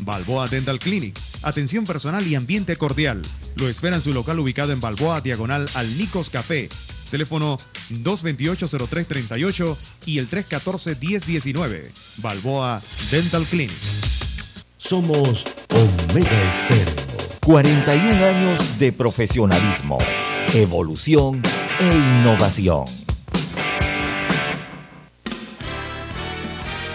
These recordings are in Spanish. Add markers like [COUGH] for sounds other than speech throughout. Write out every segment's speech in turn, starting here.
Balboa Dental Clinic. Atención personal y ambiente cordial. Lo espera en su local ubicado en Balboa, diagonal al Nicos Café. Teléfono 228-0338 y el 314-1019. Balboa Dental Clinic. Somos Omega Estéreo. 41 años de profesionalismo, evolución e innovación.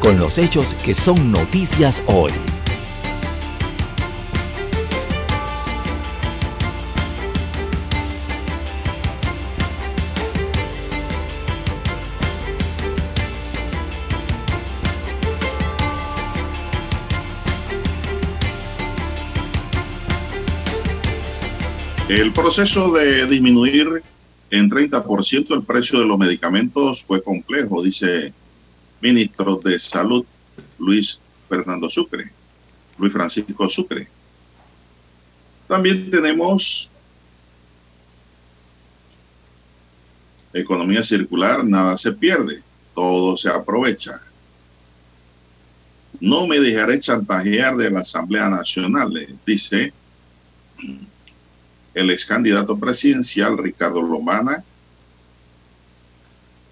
con los hechos que son noticias hoy. El proceso de disminuir en 30% el precio de los medicamentos fue complejo, dice ministro de Salud Luis Fernando Sucre, Luis Francisco Sucre. También tenemos economía circular, nada se pierde, todo se aprovecha. No me dejaré chantajear de la Asamblea Nacional, dice el ex candidato presidencial Ricardo Lomana,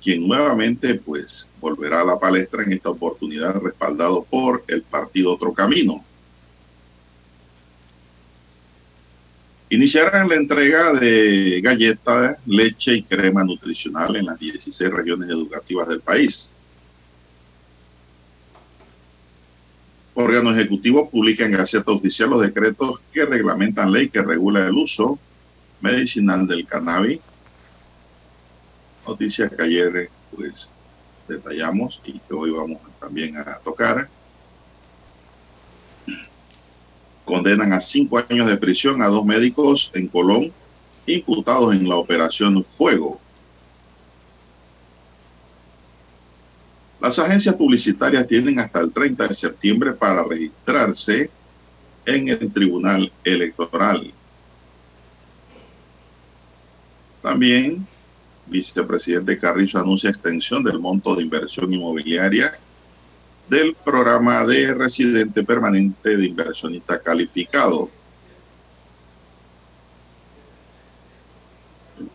quien nuevamente pues volverá a la palestra en esta oportunidad respaldado por el partido Otro Camino. Iniciarán la entrega de galletas, leche y crema nutricional en las 16 regiones educativas del país. órgano ejecutivo publica en Gaceta Oficial los decretos que reglamentan ley que regula el uso medicinal del cannabis. Noticias que ayer pues detallamos y que hoy vamos también a tocar. Condenan a cinco años de prisión a dos médicos en Colón imputados en la operación Fuego. Las agencias publicitarias tienen hasta el 30 de septiembre para registrarse en el Tribunal Electoral. También, vicepresidente Carrizo anuncia extensión del monto de inversión inmobiliaria del programa de residente permanente de inversionista calificado.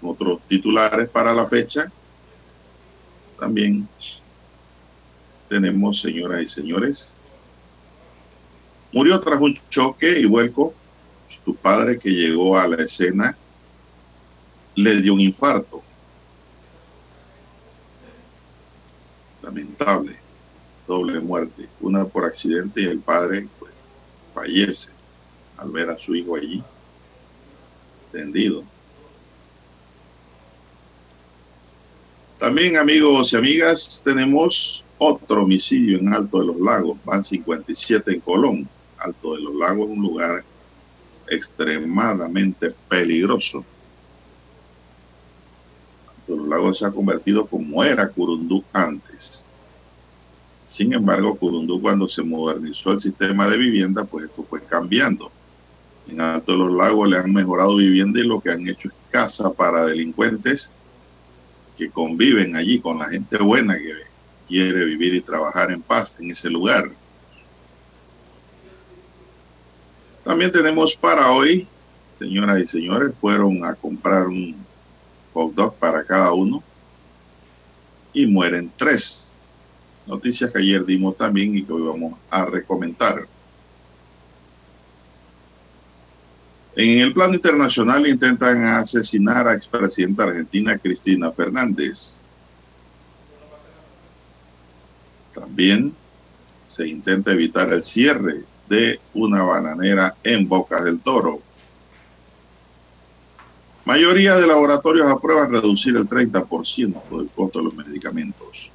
Otros titulares para la fecha. También tenemos, señoras y señores, murió tras un choque y vuelco. Su padre que llegó a la escena le dio un infarto. Lamentable, doble muerte, una por accidente y el padre pues, fallece al ver a su hijo allí tendido. También amigos y amigas, tenemos otro homicidio en Alto de los Lagos, van 57 en Colón. Alto de los Lagos es un lugar extremadamente peligroso. Lagos se ha convertido como era Curundú antes. Sin embargo, Curundú cuando se modernizó el sistema de vivienda, pues esto fue cambiando. En Alto de los Lagos le han mejorado vivienda y lo que han hecho es casa para delincuentes que conviven allí con la gente buena que quiere vivir y trabajar en paz en ese lugar. También tenemos para hoy, señoras y señores, fueron a comprar un hot para cada uno y mueren tres. Noticias que ayer dimos también y que hoy vamos a recomendar. En el plano internacional intentan asesinar a expresidenta argentina Cristina Fernández. También se intenta evitar el cierre de una bananera en Bocas del Toro. Mayoría de laboratorios aprueban reducir el 30% del costo de los medicamentos.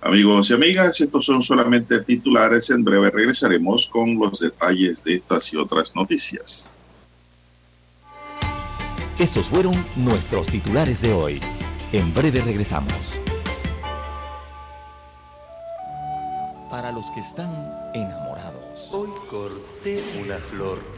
Amigos y amigas, estos son solamente titulares. En breve regresaremos con los detalles de estas y otras noticias. Estos fueron nuestros titulares de hoy. En breve regresamos. Para los que están enamorados. Hoy corté una flor.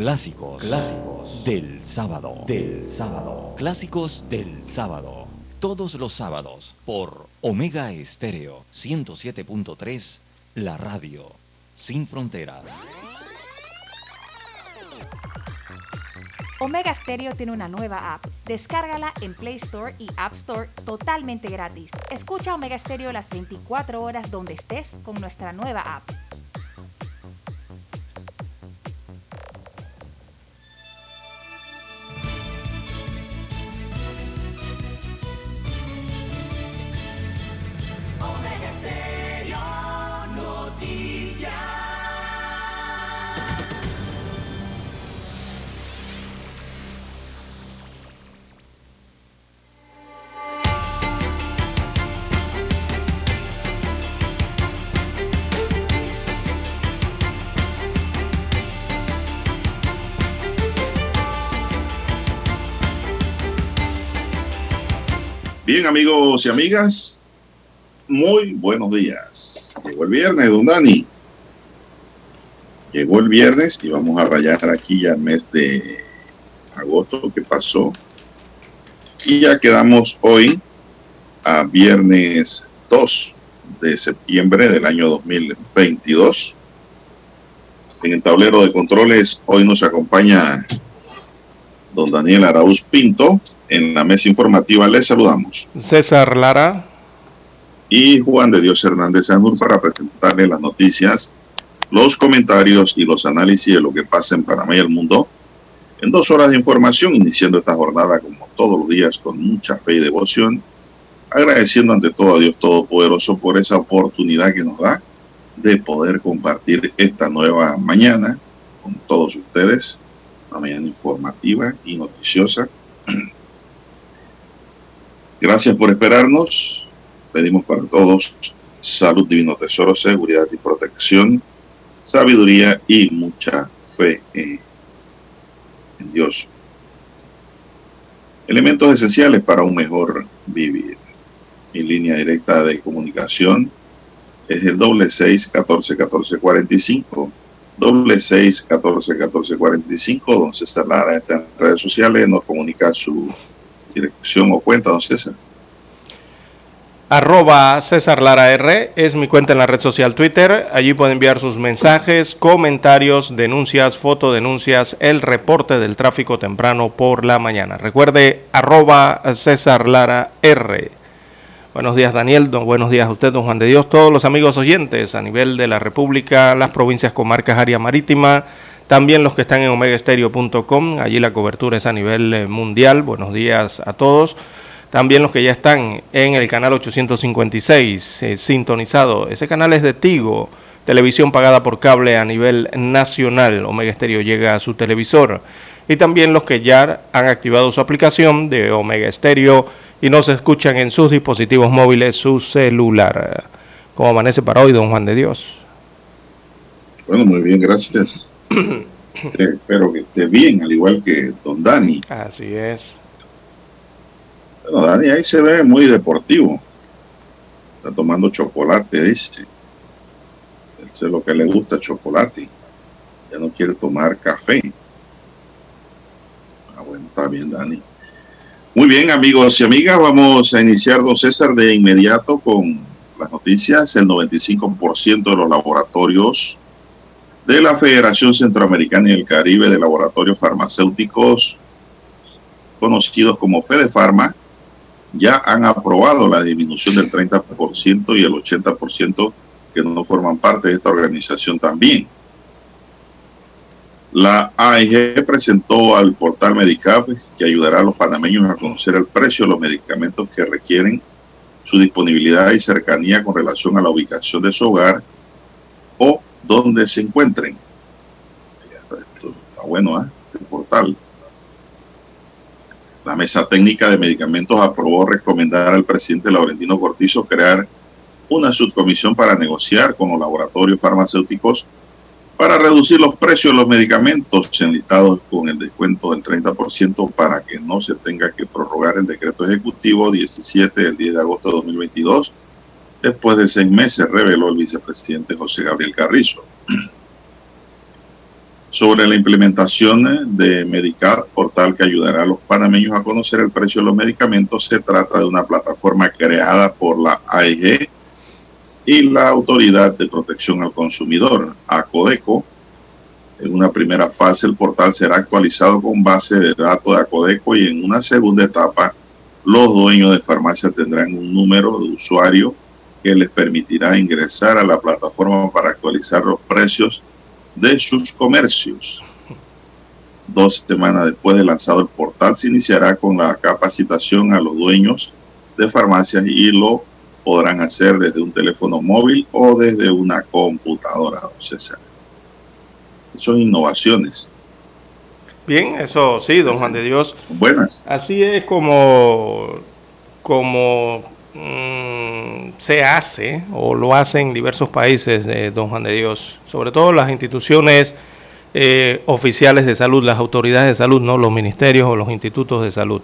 Clásicos. Clásicos del sábado. Del sábado. Clásicos del sábado. Todos los sábados por Omega Estéreo 107.3, la radio sin fronteras. Omega Stereo tiene una nueva app. Descárgala en Play Store y App Store totalmente gratis. Escucha Omega Stereo las 24 horas donde estés con nuestra nueva app. Bien, amigos y amigas, muy buenos días. Llegó el viernes, don Dani. Llegó el viernes y vamos a rayar aquí ya el mes de agosto que pasó. Y ya quedamos hoy a viernes 2 de septiembre del año 2022. En el tablero de controles hoy nos acompaña don Daniel Arauz Pinto. En la mesa informativa les saludamos. César Lara. Y Juan de Dios Hernández Anur para presentarle las noticias, los comentarios y los análisis de lo que pasa en Panamá y el mundo. En dos horas de información, iniciando esta jornada como todos los días con mucha fe y devoción, agradeciendo ante todo a Dios Todopoderoso por esa oportunidad que nos da de poder compartir esta nueva mañana con todos ustedes, una mañana informativa y noticiosa. Gracias por esperarnos. Pedimos para todos salud, divino tesoro, seguridad y protección, sabiduría y mucha fe en, Dios. Elementos esenciales para un mejor vivir. Mi línea directa de comunicación es el doble seis catorce catorce cuarenta y cinco doble seis catorce catorce cuarenta y cinco don César Lara está en redes sociales nos comunica su dirección o cuenta don César Arroba César Lara R es mi cuenta en la red social Twitter. Allí puede enviar sus mensajes, comentarios, denuncias, fotodenuncias, el reporte del tráfico temprano por la mañana. Recuerde, arroba César Lara R. Buenos días Daniel, don, buenos días a usted, don Juan de Dios, todos los amigos oyentes a nivel de la República, las provincias, comarcas, área marítima, también los que están en omegaestereo.com, allí la cobertura es a nivel eh, mundial. Buenos días a todos. También los que ya están en el canal 856 eh, sintonizado. Ese canal es de Tigo, televisión pagada por cable a nivel nacional. Omega Stereo llega a su televisor. Y también los que ya han activado su aplicación de Omega Stereo y nos escuchan en sus dispositivos móviles, su celular. ¿Cómo amanece para hoy, don Juan de Dios? Bueno, muy bien, gracias. Eh, espero que esté bien, al igual que don Dani. Así es. Bueno, Dani ahí se ve muy deportivo. Está tomando chocolate, dice. Eso es lo que le gusta, chocolate. Ya no quiere tomar café. Ah, bueno, está bien, Dani. Muy bien, amigos y amigas, vamos a iniciar, don César, de inmediato con las noticias. El 95% de los laboratorios de la Federación Centroamericana y el Caribe de Laboratorios Farmacéuticos, conocidos como FedePharma, ya han aprobado la disminución del 30% y el 80% que no forman parte de esta organización también. La AIG presentó al portal Medicap que ayudará a los panameños a conocer el precio de los medicamentos que requieren su disponibilidad y cercanía con relación a la ubicación de su hogar o donde se encuentren. Esto está bueno, ¿eh? El portal. La Mesa Técnica de Medicamentos aprobó recomendar al presidente Laurentino Cortizo crear una subcomisión para negociar con los laboratorios farmacéuticos para reducir los precios de los medicamentos enlistados con el descuento del 30% para que no se tenga que prorrogar el decreto ejecutivo 17 del 10 de agosto de 2022 después de seis meses, reveló el vicepresidente José Gabriel Carrizo. Sobre la implementación de Medicar, portal que ayudará a los panameños a conocer el precio de los medicamentos, se trata de una plataforma creada por la AEG y la Autoridad de Protección al Consumidor, ACODECO. En una primera fase, el portal será actualizado con base de datos de ACODECO y en una segunda etapa, los dueños de farmacia tendrán un número de usuario que les permitirá ingresar a la plataforma para actualizar los precios de sus comercios. Dos semanas después de lanzado el portal, se iniciará con la capacitación a los dueños de farmacias y lo podrán hacer desde un teléfono móvil o desde una computadora, don César. Son innovaciones. Bien, eso sí, don Juan de Dios. Buenas. Así es como, como mm, se hace o lo hacen en diversos países, eh, don Juan de Dios, sobre todo las instituciones eh, oficiales de salud, las autoridades de salud, no los ministerios o los institutos de salud,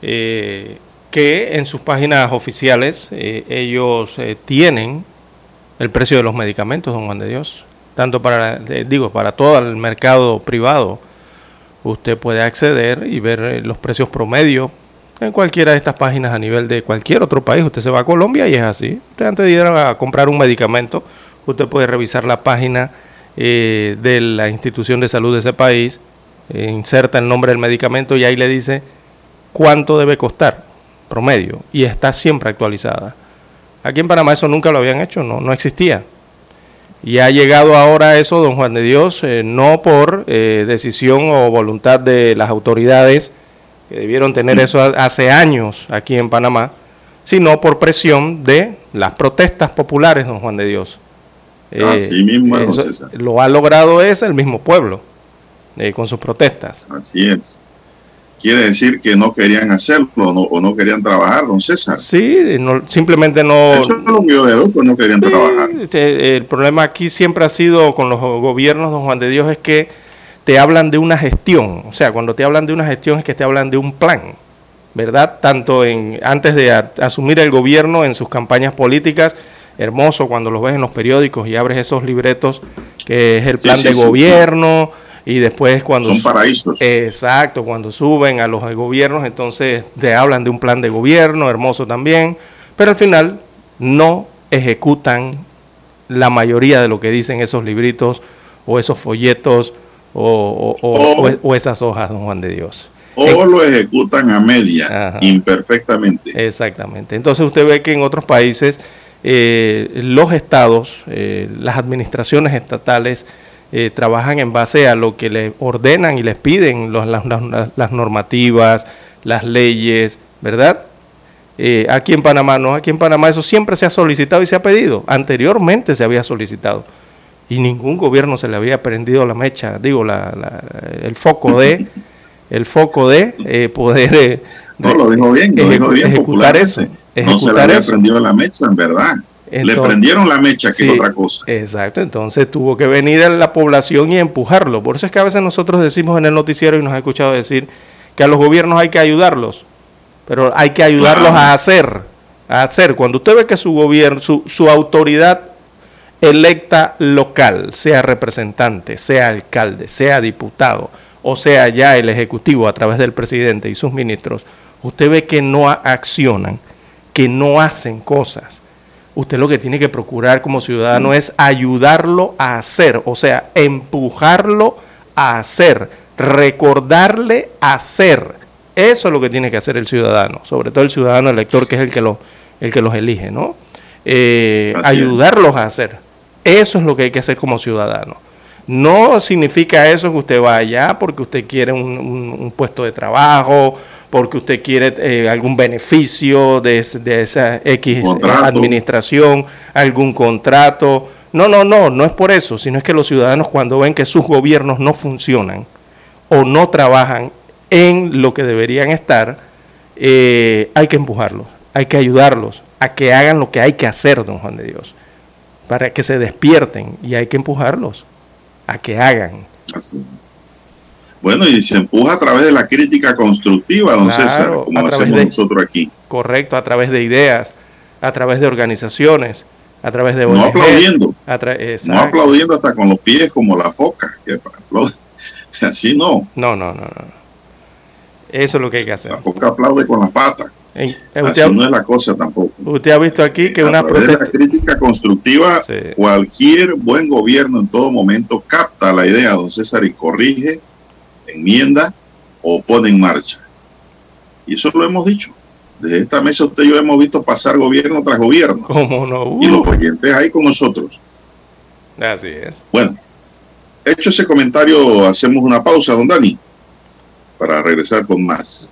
eh, que en sus páginas oficiales ellos tienen el precio de los medicamentos, don Juan de Dios, tanto para, digo, para todo el mercado privado. Usted puede acceder y ver los precios promedio en cualquiera de estas páginas a nivel de cualquier otro país. Usted se va a Colombia y es así. Usted antes de ir a comprar un medicamento, usted puede revisar la página eh, de la institución de salud de ese país, eh, inserta el nombre del medicamento y ahí le dice cuánto debe costar promedio y está siempre actualizada. Aquí en Panamá eso nunca lo habían hecho, no, no existía. Y ha llegado ahora eso, don Juan de Dios, eh, no por decisión o voluntad de las autoridades que debieron tener eso ha- hace años aquí en Panamá, sino por presión de las protestas populares, don Juan de Dios. Eh, Así mismo es, don eso- César. lo ha logrado es el mismo pueblo eh, con sus protestas. Así es. Quiere decir que no querían hacerlo o no, o no querían trabajar, don César. Sí, no- simplemente no... Eso es lo que yo deduzco, no querían Sí, trabajar. este, el problema aquí siempre ha sido con los gobiernos, don Juan de Dios, es que te hablan de una gestión. O sea, cuando te hablan de una gestión es que te hablan de un plan, ¿verdad? Tanto en antes de a- asumir el gobierno en sus campañas políticas, hermoso cuando los ves en los periódicos y abres esos libretos que es el plan sí, de sí, gobierno y después cuando Son paraísos. Exacto, cuando suben a los gobiernos, entonces te hablan de un plan de gobierno, hermoso también, pero al final no ejecutan la mayoría de lo que dicen esos libritos o esos folletos o, o- o- O- esas hojas, don Juan de Dios. o lo ejecutan a media, Ajá. imperfectamente. Exactamente. Entonces usted ve que en otros países eh, los estados, eh, las administraciones estatales eh, trabajan en base a lo que le ordenan y les piden los- las, las- las normativas, las leyes, ¿verdad? Eh, aquí en Panamá no, aquí en Panamá eso siempre se ha solicitado y se ha pedido. Anteriormente se había solicitado y ningún gobierno se le había prendido la mecha, digo, la, la- el foco de, [LAUGHS] el foco de eh, poder eh, No, lo dijo bien, lo dijo bien ejecutar eso, no se le había eso. prendido la mecha, en verdad. le prendieron la mecha, que Sí, es otra cosa. Exacto, entonces tuvo que venir a la población y empujarlo. Por eso es que a veces nosotros decimos en el noticiero y nos ha escuchado decir que a los gobiernos hay que ayudarlos, pero hay que ayudarlos Claro. a hacer, a hacer. Cuando usted ve que su gobierno, su, su autoridad electa local, sea representante, sea alcalde, sea diputado, o sea ya el ejecutivo a través del presidente y sus ministros, usted ve que no accionan, que no hacen cosas. usted lo que tiene que procurar como ciudadano es ayudarlo a hacer, o sea, empujarlo a hacer, recordarle a hacer. Eso es lo que tiene que hacer el ciudadano, sobre todo el ciudadano elector que es el que, lo, el que los elige, ¿no? Eh, ayudarlos a hacer. Eso es lo que hay que hacer como ciudadano. No significa eso que usted vaya porque usted quiere un, un- un puesto de trabajo, porque usted quiere eh, algún beneficio de, de esa X Contrato. administración, algún contrato. No, no, no, no es por eso, sino es que los ciudadanos cuando ven que sus gobiernos no funcionan o no trabajan en lo que deberían estar, eh, hay que empujarlos, hay que ayudarlos a que hagan lo que hay que hacer, don Juan de Dios, para que se despierten y hay que empujarlos a que hagan. Así. Bueno, y se empuja a través de la crítica constructiva, don Claro, César, a como través hacemos de- nosotros aquí. Correcto, a través de ideas, a través de organizaciones, a través de No ONGs, aplaudiendo, a no aplaudiendo hasta con los pies como la foca, que aplaude. [LAUGHS] Así no, No, no, no, no. Eso es lo que hay que hacer. la foca aplaude con las patas. En- eh, Así no es la cosa tampoco. usted ha visto aquí que a una través de la protesta... crítica constructiva, Sí. cualquier buen gobierno en todo momento capta la idea, don César, y corrige, enmienda o pone en marcha. Y eso lo hemos dicho. Desde esta mesa usted y yo hemos visto pasar gobierno tras gobierno. ¿Cómo no? Y los Uh, oyentes ahí con nosotros. así es. Bueno, hecho ese comentario, hacemos una pausa, don Dani, para regresar con más.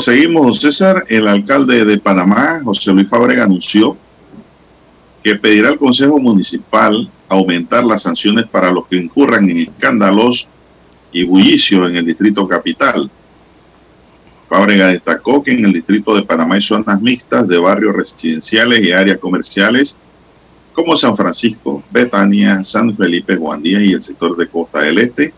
Seguimos, César. El alcalde de Panamá, José Luis Fábrega, anunció que pedirá al Consejo Municipal aumentar las sanciones para los que incurran en escándalos y bullicios en el Distrito Capital. Fábrega destacó que en el distrito de Panamá hay zonas mixtas de barrios residenciales y áreas comerciales como San Francisco, Betania, San Felipe, Juan Díaz y el sector de Costa del Este,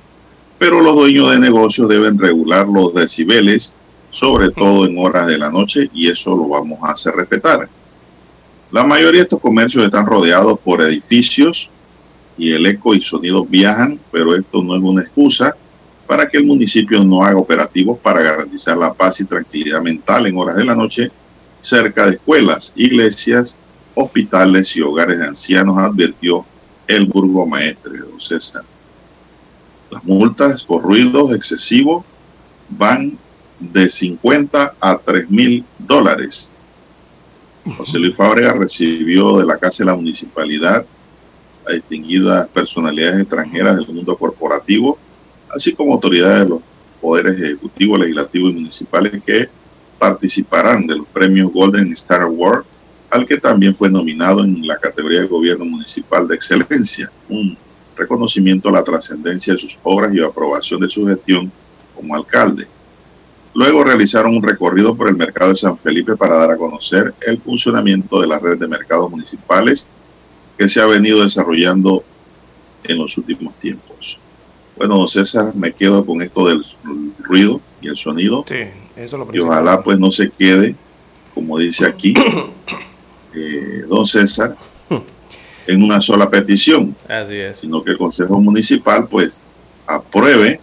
pero los dueños de negocios deben regular los decibeles, sobre todo en horas de la noche, y eso lo vamos a hacer respetar. La mayoría de estos comercios están rodeados por edificios y el eco y sonido viajan, pero esto no es una excusa para que el municipio no haga operativos para garantizar la paz y tranquilidad mental en horas de la noche cerca de escuelas, iglesias, hospitales y hogares de ancianos, advirtió el burgomaestre, don César. Las multas por ruidos excesivos van de 50 a 3 mil dólares. José Luis Fábrega recibió de la Casa de la Municipalidad a distinguidas personalidades extranjeras del mundo corporativo, así como autoridades de los poderes ejecutivo, legislativo y municipales que participarán de los premios Golden Star Award, al que también fue nominado en la categoría de Gobierno Municipal de Excelencia, un reconocimiento a la trascendencia de sus obras y aprobación de su gestión como alcalde. Luego realizaron un recorrido por el mercado de San Felipe para dar a conocer el funcionamiento de la red de mercados municipales que se ha venido desarrollando en los últimos tiempos. Bueno, don César, me quedo con esto del ruido y el sonido. Sí, eso lo y ojalá pues no se quede, como dice aquí, [COUGHS] eh, don César, [LAUGHS] en una sola petición, Así es. sino que el Consejo Municipal pues apruebe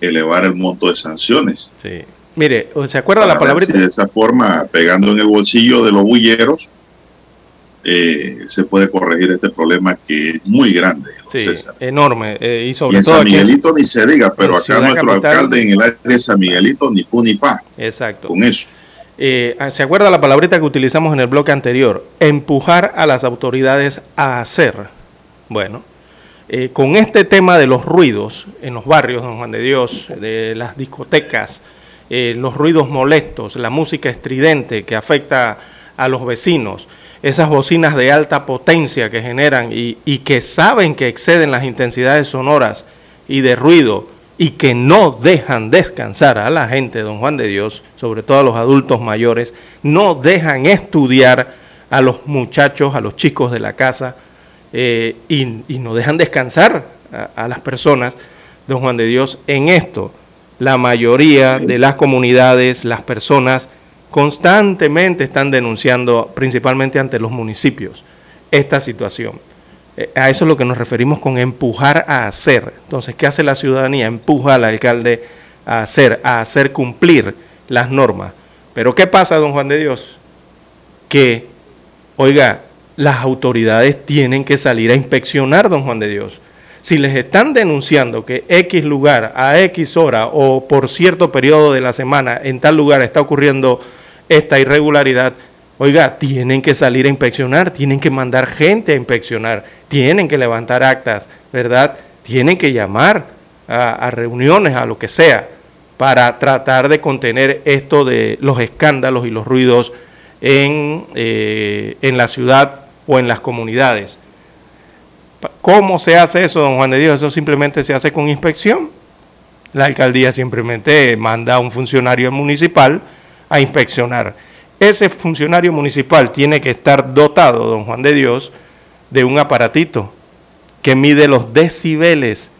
elevar el monto de sanciones. Sí. Mire, ¿se acuerda la Para palabrita? si de esa forma, pegando en el bolsillo de los bulleros, eh, se puede corregir este problema que es muy grande. Sí, César. enorme. eh, y Y sobre en todo San aquí en- Miguelito ni se diga, pero acá nuestro Capital- alcalde en el área de San Miguelito ni fu ni fa Exacto. con eso. Eh, ¿Se acuerda la palabrita que utilizamos en el bloque anterior? Empujar a las autoridades a hacer. Bueno, eh, con este tema de los ruidos en los barrios, don Juan de Dios, de las discotecas, eh, los ruidos molestos, la música estridente que afecta a los vecinos, esas bocinas de alta potencia que generan y, y que saben que exceden las intensidades sonoras y de ruido y que no dejan descansar a la gente, don Juan de Dios, sobre todo a los adultos mayores, no dejan estudiar a los muchachos, a los chicos de la casa, eh, y, y no dejan descansar a, a las personas, don Juan de Dios, en esto. La mayoría de las comunidades, las personas, constantemente están denunciando, principalmente ante los municipios, esta situación. Eh, A eso es lo que nos referimos con empujar a hacer. Entonces, ¿qué hace la ciudadanía? Empuja al alcalde a hacer, a hacer cumplir las normas. Pero ¿qué pasa, don Juan de Dios? Que, oiga, las autoridades tienen que salir a inspeccionar, don Juan de Dios. Si les están denunciando que X lugar, a X hora o por cierto periodo de la semana en tal lugar está ocurriendo esta irregularidad, oiga, tienen que salir a inspeccionar, tienen que mandar gente a inspeccionar, tienen que levantar actas, ¿verdad? Tienen que llamar a, reuniones, a lo que sea, para tratar de contener esto de los escándalos y los ruidos en, eh, en la ciudad o en las comunidades. ¿Cómo se hace eso, don Juan de Dios? Eso simplemente se hace con inspección. La alcaldía simplemente manda a un funcionario municipal a inspeccionar. Ese funcionario municipal tiene que estar dotado, don Juan de Dios, de un aparatito que mide los decibeles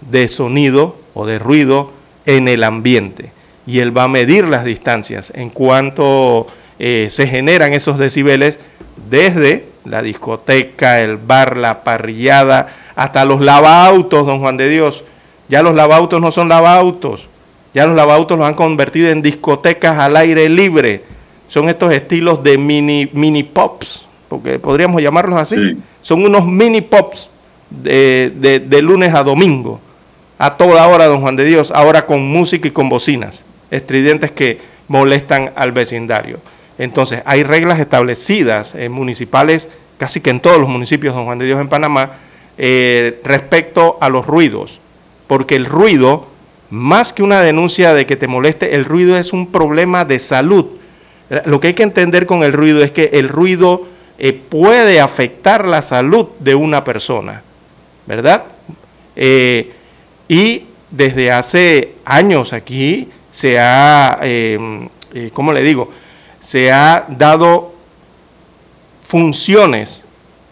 de sonido o de ruido en el ambiente. Y él va a medir las distancias en cuanto eh, se generan esos decibeles desde la discoteca, el bar, la parrillada, hasta los lavautos, don Juan de Dios. Ya los lavautos no son lavautos, ya los lavautos los han convertido en discotecas al aire libre. Son estos estilos de mini, mini pops, porque podríamos llamarlos así. Sí. Son unos mini pops de, de- de lunes a domingo, a toda hora, don Juan de Dios, ahora con música y con bocinas estridentes que molestan al vecindario. Entonces, hay reglas establecidas en municipales, casi que en todos los municipios, don Juan de Dios, en Panamá, eh, respecto a los ruidos, porque el ruido, más que una denuncia de que te moleste, el ruido es un problema de salud. Lo que hay que entender con el ruido es que el ruido eh, puede afectar la salud de una persona, ¿verdad? Eh, y desde hace años aquí se ha, ¿cómo le digo? Se ha dado funciones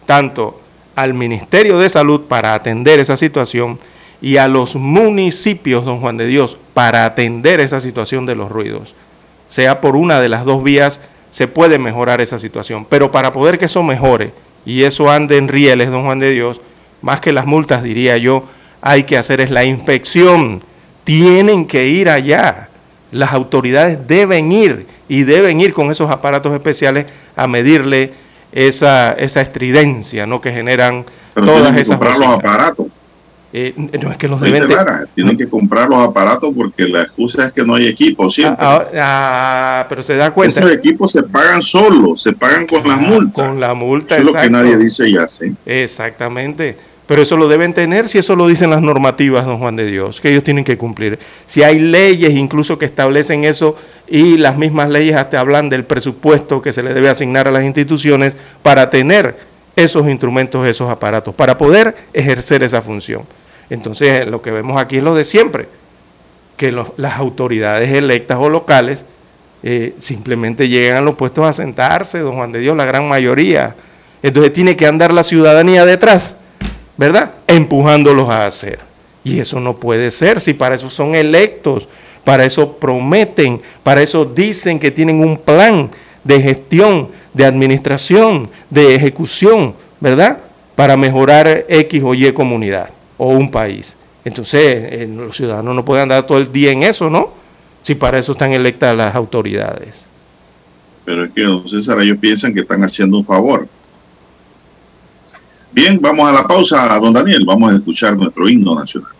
tanto al Ministerio de Salud para atender esa situación y a los municipios, don Juan de Dios, para atender esa situación de los ruidos. Sea por una de las dos vías, se puede mejorar esa situación. Pero para poder que eso mejore y eso ande en rieles, don Juan de Dios, más que las multas, diría yo, hay que hacer es la inspección. Tienen que ir allá. Las autoridades deben ir y deben ir con esos aparatos especiales a medirle esa, esa estridencia ¿no? que generan todas esas comprar los aparatos. Eh, no es que los deben Tienen que comprar los aparatos porque la excusa es que no hay equipo siempre. Ah, ah, ah, pero se da cuenta. Esos equipos se pagan solos, se pagan con las multas. Con la multa, Eso es lo que nadie dice y hace. Exactamente. Pero eso lo deben tener si eso lo dicen las normativas, don Juan de Dios, que ellos tienen que cumplir. Si hay leyes incluso que establecen eso y las mismas leyes hasta hablan del presupuesto que se le debe asignar a las instituciones para tener esos instrumentos, esos aparatos, para poder ejercer esa función. Entonces, lo que vemos aquí es lo de siempre, que las autoridades electas o locales eh, simplemente llegan a los puestos a sentarse, don Juan de Dios, la gran mayoría. Entonces tiene que andar la ciudadanía detrás, ¿verdad? Empujándolos a hacer. Y eso no puede ser, si para eso son electos, para eso prometen, para eso dicen que tienen un plan de gestión, de administración, de ejecución, ¿verdad? Para mejorar X o Y comunidad o un país. Entonces, eh, los ciudadanos no pueden andar todo el día en eso, ¿no? Si para eso están electas las autoridades. Pero es que, don César, ellos piensan que están haciendo un favor. Bien, vamos a la pausa, don Daniel. Vamos a escuchar nuestro himno nacional.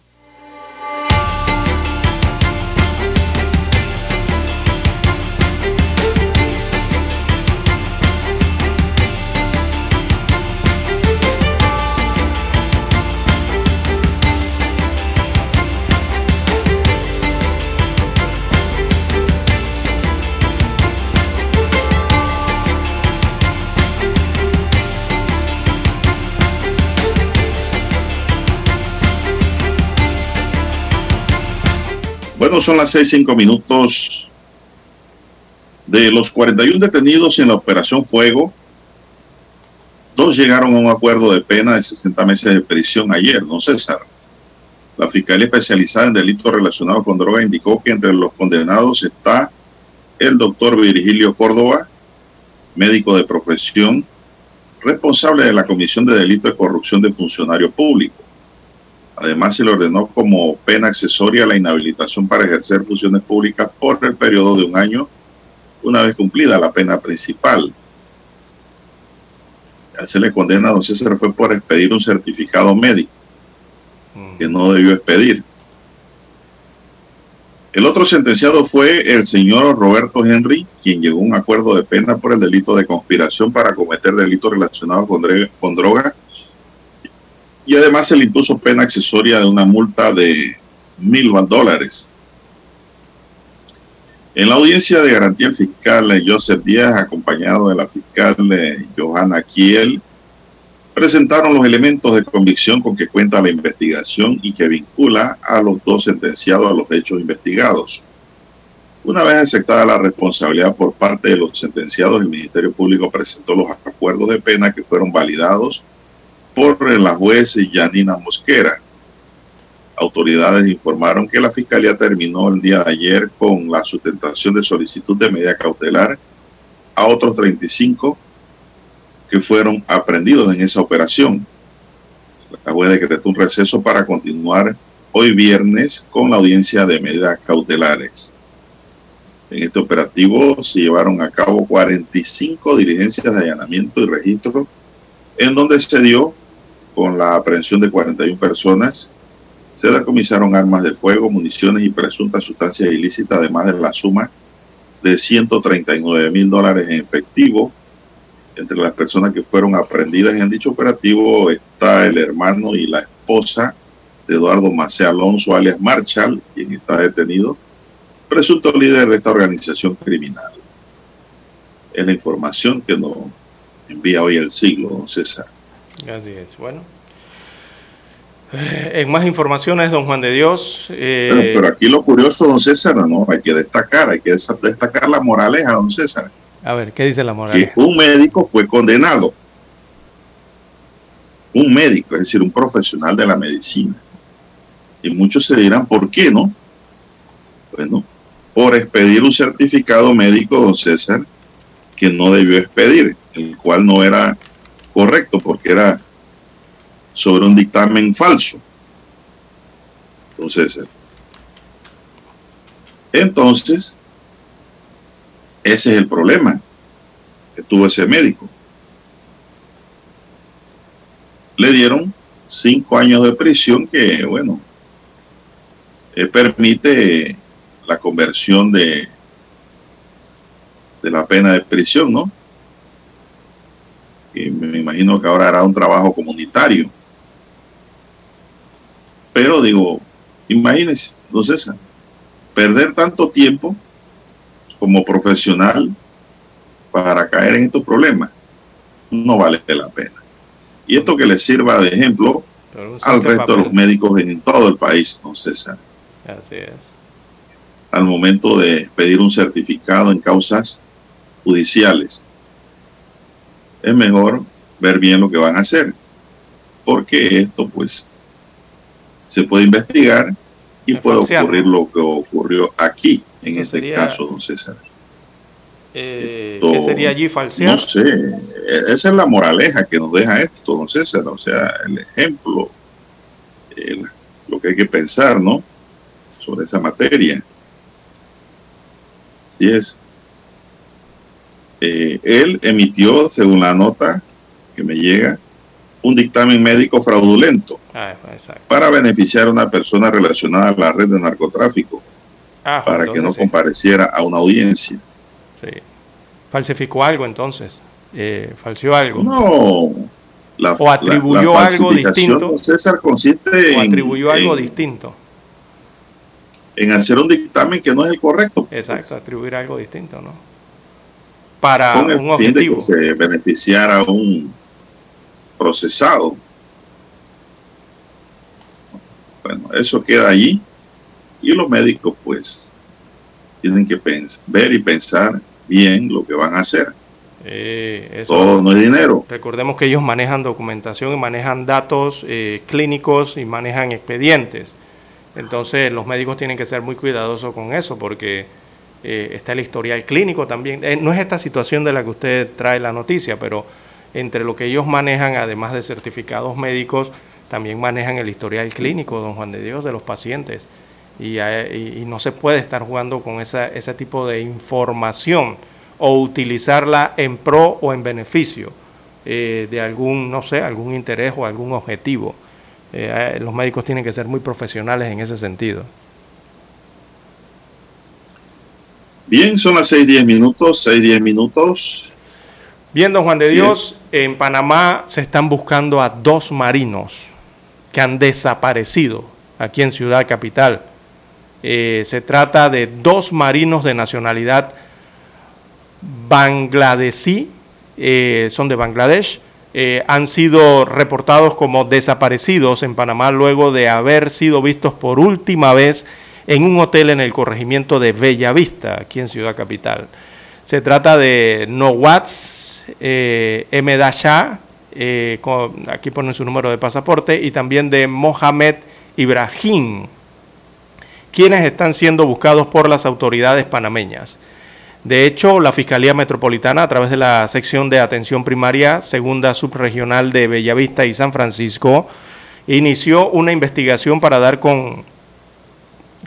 Son las seis, cinco minutos. De los 41 detenidos en la Operación Fuego, dos llegaron a un acuerdo de pena de 60 meses de prisión ayer, ¿no, César? La Fiscalía Especializada en Delitos Relacionados con Droga indicó que entre los condenados está el doctor Virgilio Córdoba, médico de profesión, responsable de la Comisión de Delito de Corrupción de Funcionario Público. Además, se le ordenó como pena accesoria la inhabilitación para ejercer funciones públicas por el periodo de un año, una vez cumplida la pena principal. Ya se le condena a don César fue por expedir un certificado médico que no debió expedir. El otro sentenciado fue el señor Roberto Henry, quien llegó a un acuerdo de pena por el delito de conspiración para cometer delitos relacionados con, con droga y además se le impuso pena accesoria de una multa de mil dólares. En la audiencia de garantía fiscal, Joseph Díaz, acompañado de la fiscal Johanna Kiel, presentaron los elementos de convicción con que cuenta la investigación y que vincula a los dos sentenciados a los hechos investigados. Una vez aceptada la responsabilidad por parte de los sentenciados, el Ministerio Público presentó los acuerdos de pena que fueron validados por la juez Yanina Mosquera. Autoridades informaron que la Fiscalía terminó el día de ayer con la sustentación de solicitud de medida cautelar a otros 35 que fueron aprendidos en esa operación. La juez decretó un receso para continuar hoy viernes con la audiencia de medidas cautelares. En este operativo se llevaron a cabo 45 diligencias de allanamiento y registro, en donde se dio con la aprehensión de 41 personas. Se decomisaron armas de fuego, municiones y presuntas sustancias ilícitas, además de la suma de 139 mil dólares en efectivo. Entre las personas que fueron aprendidas en dicho operativo está el hermano y la esposa de Eduardo Macé Alonso, alias Marshall, quien está detenido, presunto líder de esta organización criminal. Es la información que nos envía hoy el siglo, don César. Así es, bueno. Eh, en más informaciones, don Juan de Dios. Eh, pero, aquí lo curioso, don César, no, hay que destacar, hay que destacar la moraleja, don César. A ver, ¿qué dice la moraleja? Que un médico fue condenado. Un médico, es decir, un profesional de la medicina. Y muchos se dirán, ¿por qué no? Bueno, por expedir un certificado médico, don César, que no debió expedir, el cual no era correcto porque era sobre un dictamen falso. Entonces, entonces, ese es el problema que tuvo ese médico. Le dieron cinco años de prisión que, bueno, eh, permite la conversión de, de la pena de prisión, ¿no? Y me imagino que ahora hará un trabajo comunitario. Pero digo, imagínense, entonces, perder tanto tiempo como profesional para caer en estos problemas no vale la pena. Y esto que le sirva de ejemplo al resto de los médicos en todo el país, don César. Así es. Al momento de pedir un certificado en causas judiciales es mejor ver bien lo que van a hacer, porque esto pues se puede investigar y puede ocurrir lo que ocurrió aquí, en este caso, don César. Eh, ¿Qué sería allí falsear? No sé, e-, esa es la moraleja que nos deja esto, don César, o sea, el ejemplo, lo que hay que pensar, ¿no? Sobre esa materia. y es. Eh, él emitió, según la nota que me llega, un dictamen médico fraudulento ah, para beneficiar a una persona relacionada a la red de narcotráfico ah, para que no compareciera a una audiencia. Sí. Falsificó algo entonces, eh, falseó algo. No. o atribuyó algo distinto. César consiste o atribuyó algo distinto. En hacer un dictamen que no es el correcto. Pues. Exacto, atribuir algo distinto, ¿no? Para con el un fin de que se beneficiara a un procesado. Bueno, eso queda allí Y los médicos pues tienen que ver y pensar bien lo que van a hacer. Eh, Todo no es dinero. Recordemos que ellos manejan documentación y manejan datos eh, clínicos y manejan expedientes. Entonces los médicos tienen que ser muy cuidadosos con eso porque eh, está el historial clínico también. no es esta situación de la que usted trae la noticia, pero entre lo que ellos manejan, además de certificados médicos, también manejan el historial clínico, don Juan de Dios, de los pacientes. Y, y no se puede estar jugando con esa, ese tipo de información o utilizarla en pro o en beneficio eh, de algún, no sé, algún interés o algún objetivo. Eh, los médicos tienen que ser muy profesionales en ese sentido. Bien, son las 6-10 minutos, 6-10 minutos. Bien, don Juan de Dios, en Panamá se están buscando a dos marinos que han desaparecido aquí en Ciudad Capital. Eh, se trata de dos marinos de nacionalidad bangladesí, eh, son de Bangladesh, eh, han sido reportados como desaparecidos en Panamá luego de haber sido vistos por última vez en un hotel en el corregimiento de Bellavista, aquí en Ciudad Capital. Se trata de Nowatz eh, M. Dasha, eh, aquí ponen su número de pasaporte, y también de Mohamed Ibrahim, quienes están siendo buscados por las autoridades panameñas. De hecho, la Fiscalía Metropolitana, a través de la sección de atención primaria, segunda subregional de Bellavista y San Francisco, inició una investigación para dar con,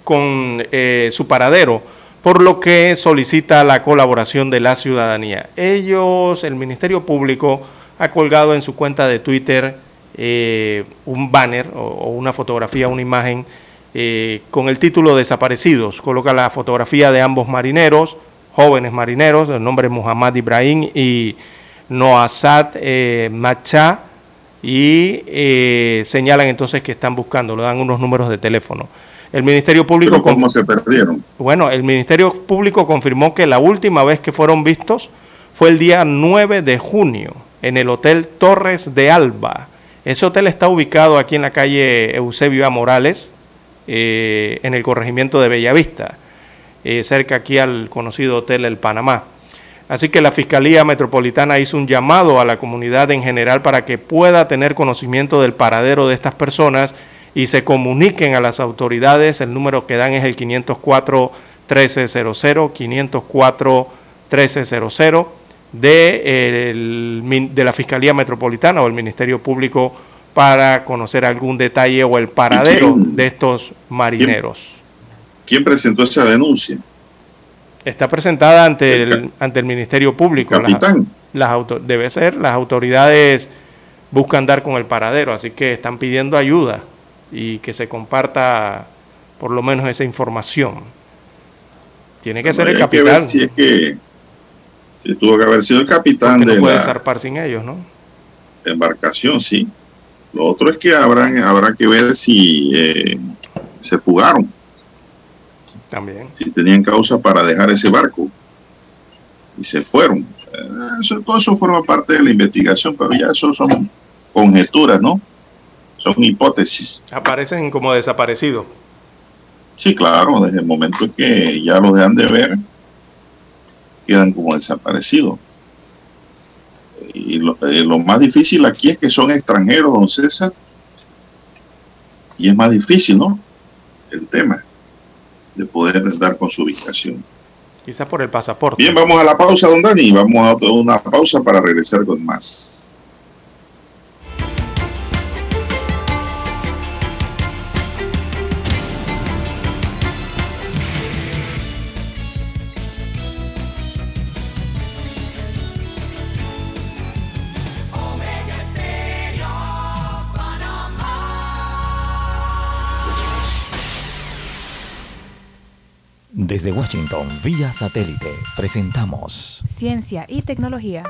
con eh, su paradero, por lo que solicita la colaboración de la ciudadanía. Ellos, el Ministerio Público, ha colgado en su cuenta de Twitter eh, un banner o, una fotografía, una imagen eh, con el título Desaparecidos. Coloca la fotografía de ambos marineros jóvenes marineros, el nombre Muhammad Ibrahim y Noasad eh, Macha, y eh, señalan entonces que están buscando, le dan unos números de teléfono. El Ministerio Público... ¿Cómo se perdieron? Bueno, el Ministerio Público confirmó que la última vez que fueron vistos fue el día 9 de junio en el Hotel Torres de Alba. Ese hotel está ubicado aquí en la calle Eusebio A. Morales, eh, en el corregimiento de Bellavista. Eh, cerca aquí al conocido Hotel El Panamá. Así que la Fiscalía Metropolitana hizo un llamado a la comunidad en general para que pueda tener conocimiento del paradero de estas personas y se comuniquen a las autoridades. El número que dan es el 504-1300, 504-1300 de, de la Fiscalía Metropolitana o el Ministerio Público para conocer algún detalle o el paradero de estos marineros. ¿Quién presentó esa denuncia? Está presentada ante el, ante el Ministerio Público. capitán. Las, debe ser, las autoridades buscan dar con el paradero, así que están pidiendo ayuda y que se comparta por lo menos esa información. Tiene que ser el capitán. si es que si tuvo que haber sido el capitán no puede zarpar sin ellos, ¿no? Embarcación, sí. Lo otro es que habrá, habrá que ver si eh, se fugaron. Si tenían causa para dejar ese barco. Y se fueron. Eso, todo eso forma parte de la investigación, pero ya eso son conjeturas, ¿no? Son hipótesis. Aparecen como desaparecidos. Sí, claro, desde el momento que ya los dejan de ver, quedan como desaparecidos. Y lo, eh, lo, más difícil aquí es que son extranjeros, don César. Y es más difícil, ¿no? El tema de poder dar con su ubicación. Quizás por el pasaporte. Bien, vamos a la pausa, don Dani. Vamos a una pausa para regresar con más. Desde Washington, vía satélite, presentamos Ciencia y Tecnología.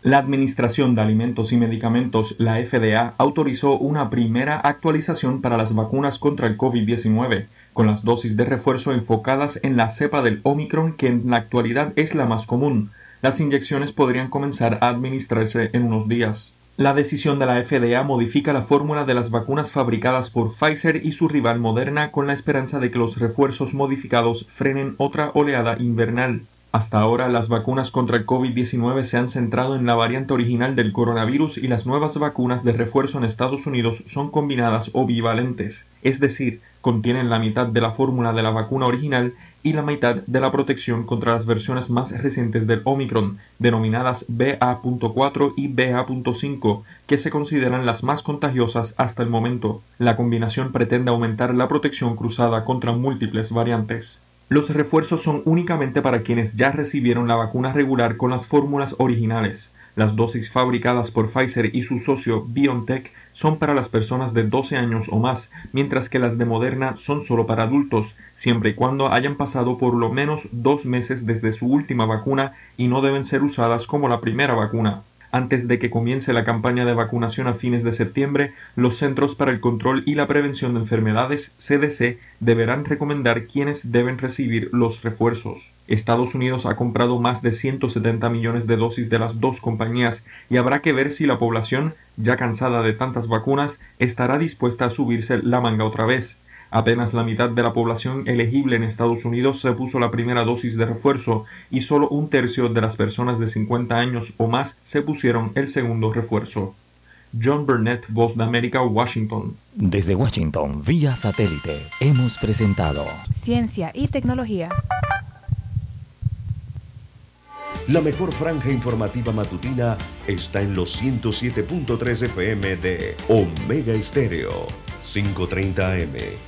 La Administración de Alimentos y Medicamentos, la FDA, autorizó una primera actualización para las vacunas contra el COVID-19, con las dosis de refuerzo enfocadas en la cepa del Omicron, que en la actualidad es la más común. Las inyecciones podrían comenzar a administrarse en unos días. La decisión de la FDA modifica la fórmula de las vacunas fabricadas por Pfizer y su rival Moderna con la esperanza de que los refuerzos modificados frenen otra oleada invernal. Hasta ahora, las vacunas contra el COVID-19 se han centrado en la variante original del coronavirus y las nuevas vacunas de refuerzo en Estados Unidos son combinadas o bivalentes, es decir, contienen la mitad de la fórmula de la vacuna original y la mitad de la protección contra las versiones más recientes del Omicron, denominadas BA.4 y BA.5, que se consideran las más contagiosas hasta el momento. La combinación pretende aumentar la protección cruzada contra múltiples variantes. Los refuerzos son únicamente para quienes ya recibieron la vacuna regular con las fórmulas originales. Las dosis fabricadas por Pfizer y su socio BioNTech son para las personas de 12 años o más, mientras que las de Moderna son solo para adultos, siempre y cuando hayan pasado por lo menos dos meses desde su última vacuna y no deben ser usadas como la primera vacuna. Antes de que comience la campaña de vacunación a fines de septiembre, los Centros para el Control y la Prevención de Enfermedades, CDC, deberán recomendar quiénes deben recibir los refuerzos. Estados Unidos ha comprado más de 170 millones de dosis de las dos compañías y habrá que ver si la población, ya cansada de tantas vacunas, estará dispuesta a subirse la manga otra vez. Apenas la mitad de la población elegible en Estados Unidos se puso la primera dosis de refuerzo y solo un tercio de las personas de 50 años o más se pusieron el segundo refuerzo. John Burnett, Voz de América, Washington. Desde Washington, vía satélite, hemos presentado Ciencia y tecnología. La mejor franja informativa matutina está en los 107.3 FM de Omega Estéreo, 530 AM.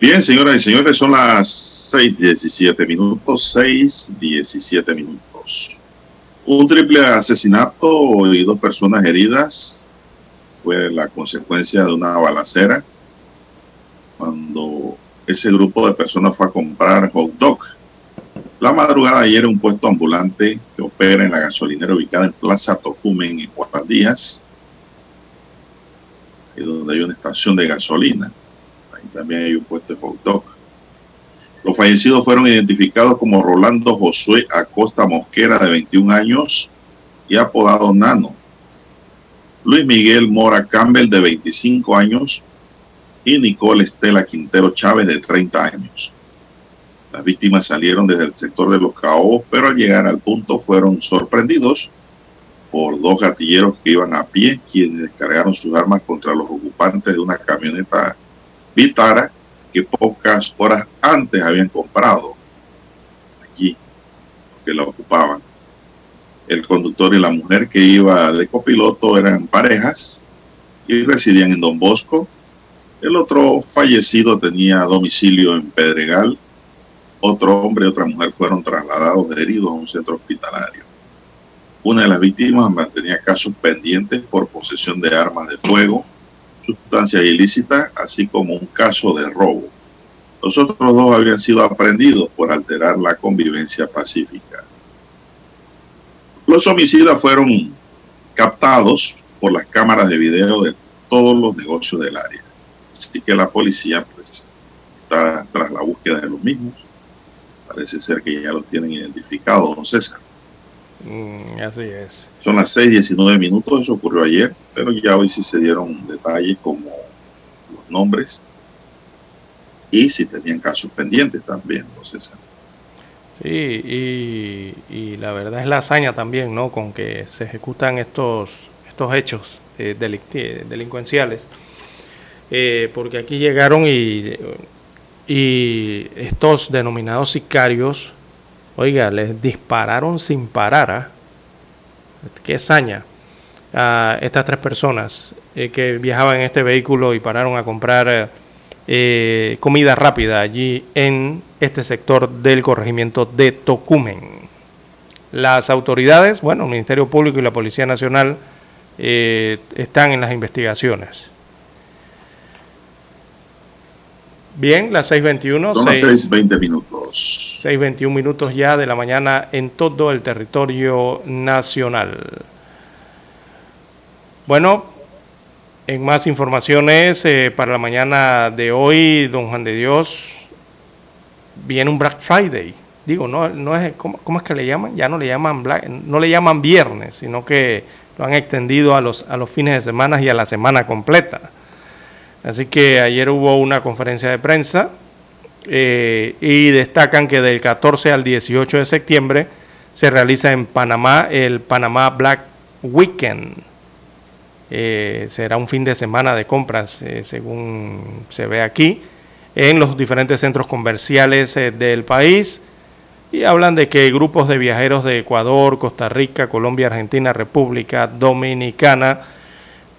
Bien, señoras y señores, son las 6.17 minutos, 6.17 minutos. Un triple asesinato y dos personas heridas fue la consecuencia de una balacera cuando ese grupo de personas fue a comprar hot dog. La madrugada ayer un puesto ambulante que opera en la gasolinera ubicada en Plaza Tocumen en y donde hay una estación de gasolina también hay un puesto de hot. Los fallecidos fueron identificados como Rolando Josué Acosta Mosquera, de 21 años, y apodado Nano. Luis Miguel Mora Campbell, de 25 años, y Nicole Estela Quintero Chávez, de 30 años. Las víctimas salieron desde el sector de los Caobos, pero al llegar al punto fueron sorprendidos por dos gatilleros que iban a pie, quienes descargaron sus armas contra los ocupantes de una camioneta Vitara que pocas horas antes habían comprado aquí, que la ocupaban. El conductor y la mujer que iba de copiloto eran parejas y residían en Don Bosco. El otro fallecido tenía domicilio en Pedregal. Otro hombre y otra mujer fueron trasladados heridos a un centro hospitalario. Una de las víctimas mantenía casos pendientes por posesión de armas de fuego sustancias ilícitas, así como un caso de robo. Los otros dos habían sido aprendidos por alterar la convivencia pacífica. Los homicidas fueron captados por las cámaras de video de todos los negocios del área. Así que la policía pues, está tras la búsqueda de los mismos. Parece ser que ya los tienen identificados, don César. Mm, así es. Son las 6:19 minutos, eso ocurrió ayer, pero ya hoy sí se dieron detalles como los nombres y si tenían casos pendientes también, no César. Sí, y, y, la verdad es la hazaña también, ¿no? Con que se ejecutan estos, estos hechos eh, delincuenciales. Eh, porque aquí llegaron y, y estos denominados sicarios, oiga, les dispararon sin parar. ¿ah? Qué hazaña a estas tres personas eh, que viajaban en este vehículo y pararon a comprar eh, comida rápida allí en este sector del corregimiento de Tocumen. Las autoridades, bueno, el Ministerio Público y la Policía Nacional eh, están en las investigaciones. Bien, las 6.21. Son las 6.20 minutos. 6.21 minutos ya de la mañana en todo el territorio nacional. Bueno, en más informaciones eh, para la mañana de hoy, don Juan de Dios, viene un Black Friday. Digo, no, no es, ¿cómo, es que le llaman? Ya no le llaman Black, no le llaman viernes, sino que lo han extendido a los, a los fines de semana y a la semana completa. Así que ayer hubo una conferencia de prensa eh, y destacan que del 14 al 18 de septiembre se realiza en Panamá el Panamá Black Weekend eh, será un fin de semana de compras, eh, según se ve aquí, en los diferentes centros comerciales del país. Y hablan de que grupos de viajeros de Ecuador, Costa Rica, Colombia, Argentina, República Dominicana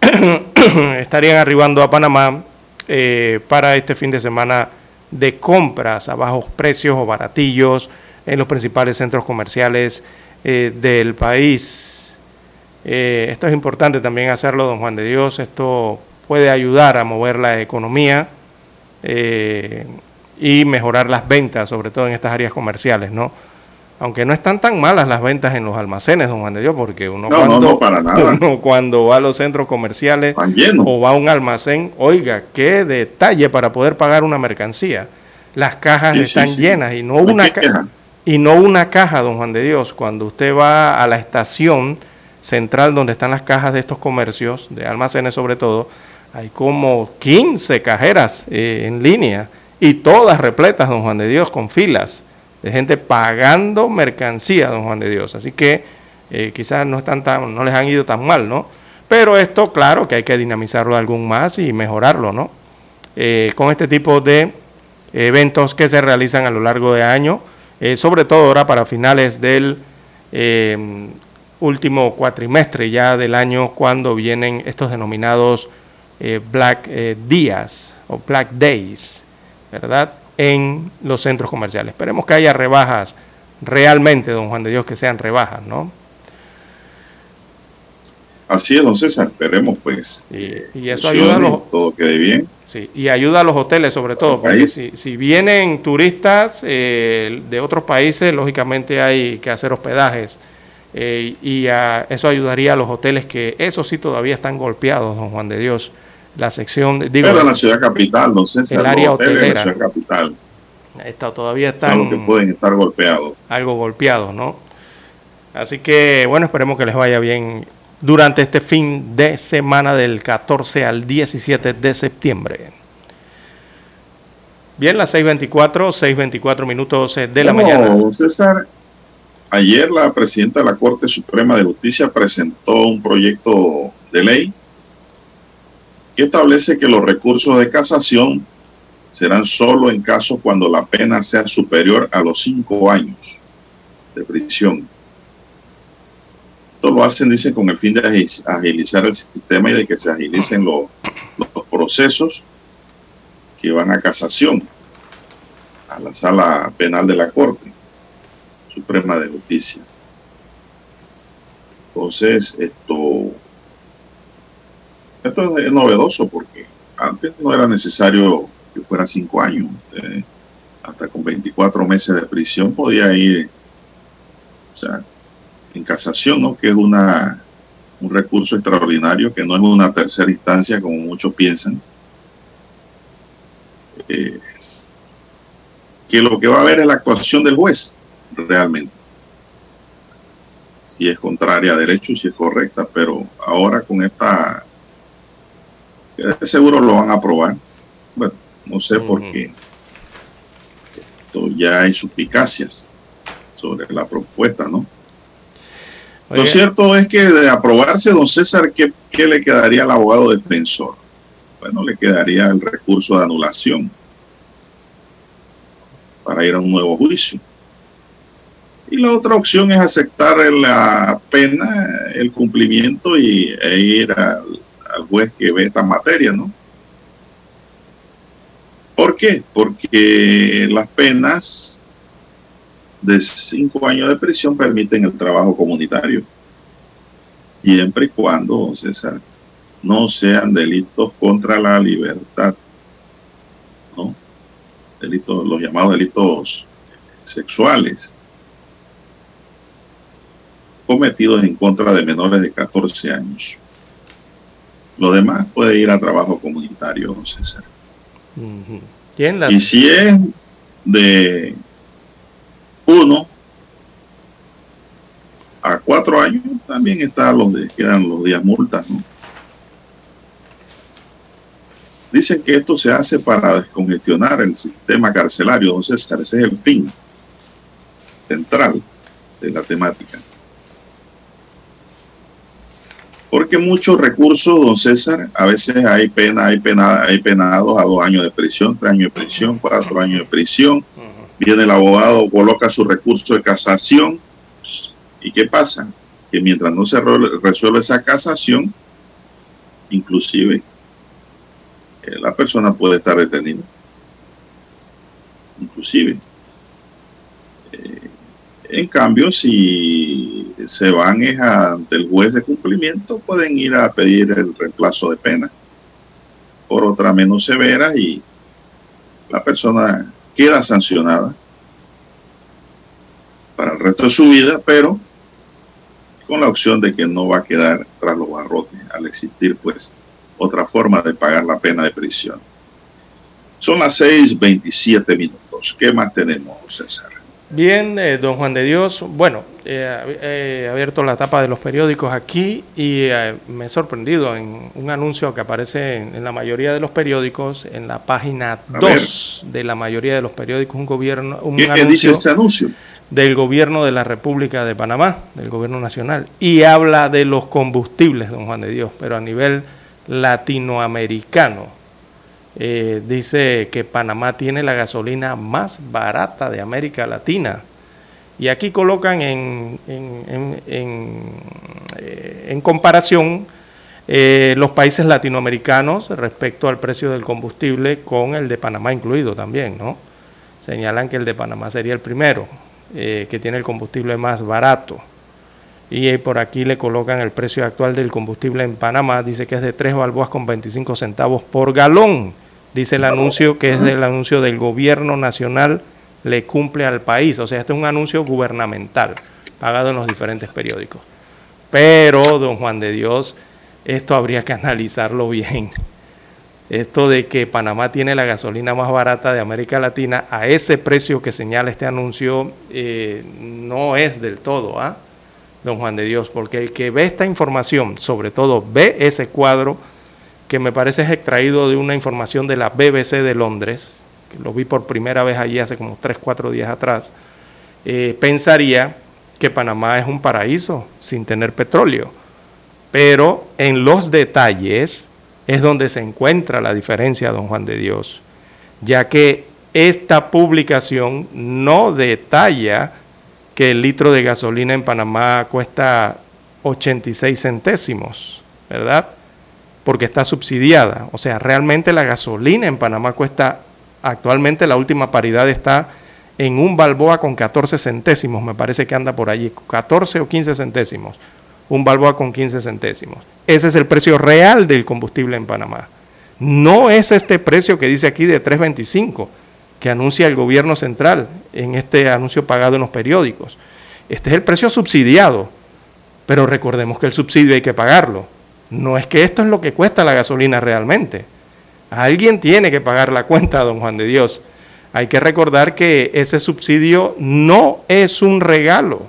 [COUGHS] estarían arribando a Panamá para este fin de semana de compras a bajos precios o baratillos en los principales centros comerciales del país. Eh, esto es importante también hacerlo, don Juan de Dios. Esto puede ayudar a mover la economía eh, y mejorar las ventas, sobre todo en estas áreas comerciales, ¿no? Aunque no están tan malas las ventas en los almacenes, don Juan de Dios, porque uno, cuando, [LAUGHS] cuando va a los centros comerciales o va a un almacén, oiga, qué detalle para poder pagar una mercancía. Las cajas están llenas y no una y no una caja, don Juan de Dios. Cuando usted va a la estación central donde están las cajas de estos comercios, de almacenes sobre todo, hay como 15 cajeras eh, en línea y todas repletas, don Juan de Dios, con filas de gente pagando mercancía, don Juan de Dios. Así que eh, quizás no, están tan, no les han ido tan mal, ¿no? Pero esto, claro, que hay que dinamizarlo algún más y mejorarlo, ¿no? Eh, con este tipo de eventos que se realizan a lo largo de año, sobre todo ahora para finales del último cuatrimestre ya del año cuando vienen estos denominados eh, Black eh, Días o Black Days, ¿verdad? En los centros comerciales. Esperemos que haya rebajas realmente, don Juan de Dios, que sean rebajas, ¿no? Así es, don César, esperemos pues. Y, eso ayuda a los... Todo quede bien. Sí, y ayuda a los hoteles sobre todo, porque si, si, vienen turistas eh, de otros países, lógicamente hay que hacer hospedajes eh, y eso ayudaría a los hoteles que, eso sí, todavía están golpeados, don Juan de Dios. La sección, digo, pero la ciudad capital, don César, el área hotelera, la ciudad capital, está, todavía están que pueden estar golpeados. Algo golpeados, ¿no? Así que, bueno, esperemos que les vaya bien durante este fin de semana del 14 al 17 de septiembre. Bien, las 6.24, 6.24 minutos eh, de la mañana. Don César, Ayer la presidenta de la Corte Suprema de Justicia presentó un proyecto de ley que establece que los recursos de casación serán solo en casos cuando la pena sea superior a los cinco años de prisión. Esto lo hacen, dicen, con el fin de agilizar el sistema y de que se agilicen los, los procesos que van a casación, a la sala penal de la Corte. Suprema de Justicia. Entonces, esto, esto es novedoso porque antes no era necesario que fuera cinco años. hasta con 24 meses de prisión podía ir, o sea, en casación, ¿no? Que es una, un recurso extraordinario, que no es una tercera instancia como muchos piensan. Eh, que lo que va a haber es la actuación del juez realmente. Si es contraria a derecho, si es correcta, pero ahora con esta, seguro lo van a aprobar. Bueno, no sé por qué. Esto ya hay suspicacias. sobre la propuesta, ¿no? Lo cierto es que de aprobarse, don César, ¿qué, ¿qué, le quedaría al abogado defensor? Bueno, le quedaría el recurso de anulación para ir a un nuevo juicio. Y la otra opción es aceptar la pena, el cumplimiento y, e ir al, al juez que ve esta materia, ¿no? ¿Por qué? Porque las penas de cinco años de prisión permiten el trabajo comunitario, siempre y cuando, César, no sean delitos contra la libertad, ¿no? Delitos, los llamados delitos sexuales cometidos en contra de menores de 14 años. Lo demás puede ir a trabajo comunitario, César. las... Y si es de uno a cuatro años, también están los de, quedan los días multas, ¿no? Dicen que esto se hace para descongestionar el sistema carcelario, don César. Ese es el fin central de la temática. Porque muchos recursos, don César, a veces hay pena, hay pena, hay penados a dos años de prisión, tres años de prisión, cuatro años de prisión. Viene el abogado, coloca su recurso de casación. ¿Y qué pasa? Que mientras no se resuelve esa casación, inclusive eh, la persona puede estar detenida. Inclusive. En cambio, si se van ante el juez de cumplimiento, pueden ir a pedir el reemplazo de pena por otra menos severa y la persona queda sancionada para el resto de su vida, pero con la opción de que no va a quedar tras los barrotes al existir pues otra forma de pagar la pena de prisión. Son las 6.27 minutos. ¿Qué más tenemos, César? Bien, eh, don Juan de Dios, bueno, he abierto la tapa de los periódicos aquí y eh, me he sorprendido en un anuncio que aparece en, la mayoría de los periódicos, en la página 2 de la mayoría de los periódicos, un gobierno, un ¿Qué, anuncio dice este anuncio? Del gobierno de la República de Panamá, del gobierno nacional, y habla de los combustibles, don Juan de Dios, pero a nivel latinoamericano eh, dice que Panamá tiene la gasolina más barata de América Latina. Y aquí colocan en, en, eh, comparación eh, los países latinoamericanos respecto al precio del combustible con el de Panamá incluido también, ¿no? Señalan que el de Panamá sería el primero, que tiene el combustible más barato. Y por aquí le colocan el precio actual del combustible en Panamá, dice que es de 3 balboas con 25 centavos por galón. Dice el anuncio que es del anuncio del gobierno nacional, le cumple al país. O sea, este es un anuncio gubernamental, pagado en los diferentes periódicos. Pero, don Juan de Dios, esto habría que analizarlo bien. Esto de que Panamá tiene la gasolina más barata de América Latina a ese precio que señala este anuncio eh, no es del todo, ¿ah? don Juan de Dios, porque el que ve esta información, sobre todo ve ese cuadro, que me parece es extraído de una información de la BBC de Londres, que lo vi por primera vez allí hace como 3, 4 días atrás, eh, pensaría que Panamá es un paraíso sin tener petróleo. Pero en los detalles es donde se encuentra la diferencia, don Juan de Dios, ya que esta publicación no detalla que el litro de gasolina en Panamá cuesta 86 centésimos, ¿verdad? Porque está subsidiada. O sea, realmente la gasolina en Panamá cuesta, actualmente la última paridad está en un balboa con 14 centésimos, me parece que anda por allí, 14 o 15 centésimos, un balboa con 15 centésimos. Ese es el precio real del combustible en Panamá. No es este precio que dice aquí de 3.25 que anuncia el gobierno central en este anuncio pagado en los periódicos. Este es el precio subsidiado, pero recordemos que el subsidio hay que pagarlo. No es que esto es lo que cuesta la gasolina realmente. Alguien tiene que pagar la cuenta, don Juan de Dios. Hay que recordar que ese subsidio no es un regalo,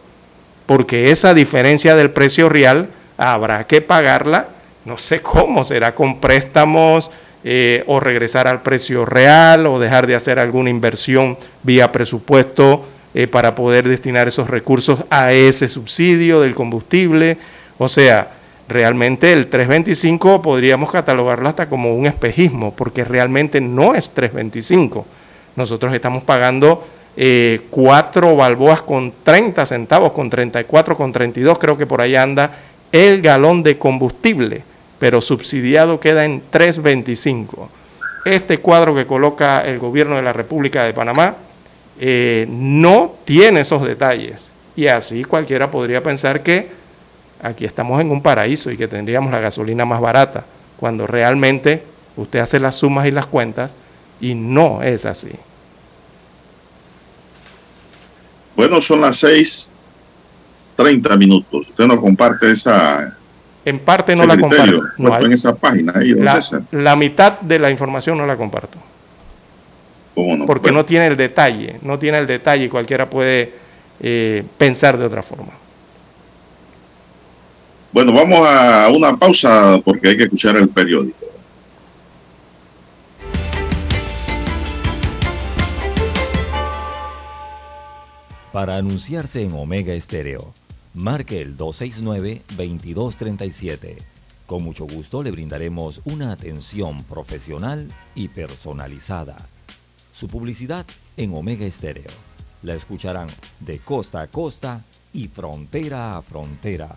porque esa diferencia del precio real habrá que pagarla, no sé cómo, será con préstamos, eh, o regresar al precio real o dejar de hacer alguna inversión vía presupuesto eh, para poder destinar esos recursos a ese subsidio del combustible. O sea, realmente el 325 podríamos catalogarlo hasta como un espejismo, porque realmente no es 325. Nosotros estamos pagando eh, cuatro balboas con 30 centavos, con 34, con 32, creo que por ahí anda el galón de combustible, pero subsidiado queda en 325. Este cuadro que coloca el gobierno de la República de Panamá eh, no tiene esos detalles. Y así cualquiera podría pensar que aquí estamos en un paraíso y que tendríamos la gasolina más barata, cuando realmente usted hace las sumas y las cuentas y no es así. Bueno, son las seis treinta minutos. Usted no comparte esa. En parte no la comparto. No en esa página ahí, la, la, mitad de la información no la comparto. ¿Cómo no? Porque no tiene el detalle, no tiene el detalle y cualquiera puede eh, pensar de otra forma. Bueno, vamos a una pausa porque hay que escuchar el periódico. Para anunciarse en Omega Estéreo, marque el 269-2237. Con mucho gusto le brindaremos una atención profesional y personalizada. Su publicidad en Omega Estéreo. La escucharán de costa a costa y frontera a frontera.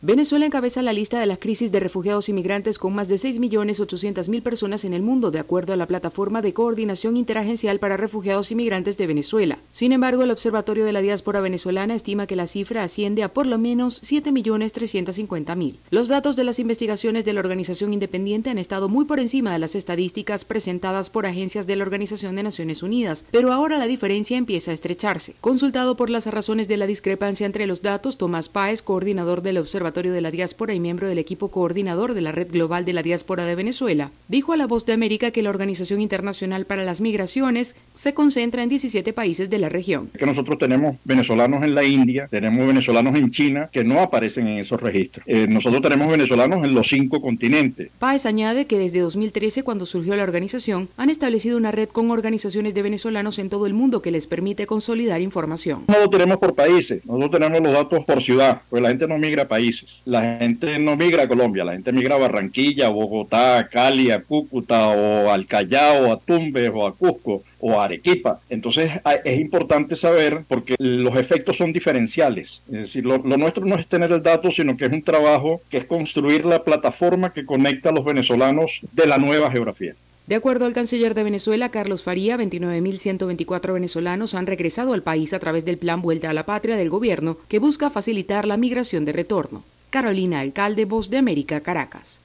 Venezuela encabeza la lista de las crisis de refugiados y migrantes con más de 6.800.000 personas en el mundo, de acuerdo a la plataforma de coordinación interagencial para refugiados y migrantes de Venezuela. Sin embargo, el Observatorio de la Diáspora Venezolana estima que la cifra asciende a por lo menos 7.350.000. Los datos de las investigaciones de la organización independiente han estado muy por encima de las estadísticas presentadas por agencias de la Organización de Naciones Unidas, pero ahora la diferencia empieza a estrecharse. Consultado por las razones de la discrepancia entre los datos, Tomás Páez, coordinador del Observatorio de la Diáspora y miembro del equipo coordinador de la Red Global de la Diáspora de Venezuela, dijo a La Voz de América que la Organización Internacional para las Migraciones se concentra en 17 países de la región. Que nosotros tenemos venezolanos en la India, tenemos venezolanos en China que no aparecen en esos registros. Eh, nosotros tenemos venezolanos en los cinco continentes. Páez añade que desde 2013, cuando surgió la organización, han establecido una red con organizaciones de venezolanos en todo el mundo que les permite consolidar información. No lo tenemos por países, nosotros tenemos los datos por ciudad, pues la gente no migra a países. La gente no migra a Colombia, la gente migra a Barranquilla, Bogotá, a Cali, a Cúcuta o al Callao, a Tumbes o a Cusco o a Arequipa. Entonces es importante saber porque los efectos son diferenciales. Es decir, lo, lo, nuestro no es tener el dato, sino que es un trabajo que es construir la plataforma que conecta a los venezolanos de la nueva geografía. De acuerdo al canciller de Venezuela, Carlos Faría, 29.124 venezolanos han regresado al país a través del plan Vuelta a la Patria del gobierno, que busca facilitar la migración de retorno. Carolina Alcalde, Voz de América, Caracas.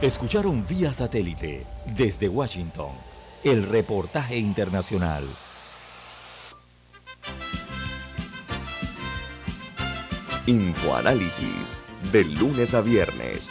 Escucharon vía satélite desde Washington el reportaje internacional. Infoanálisis, de lunes a viernes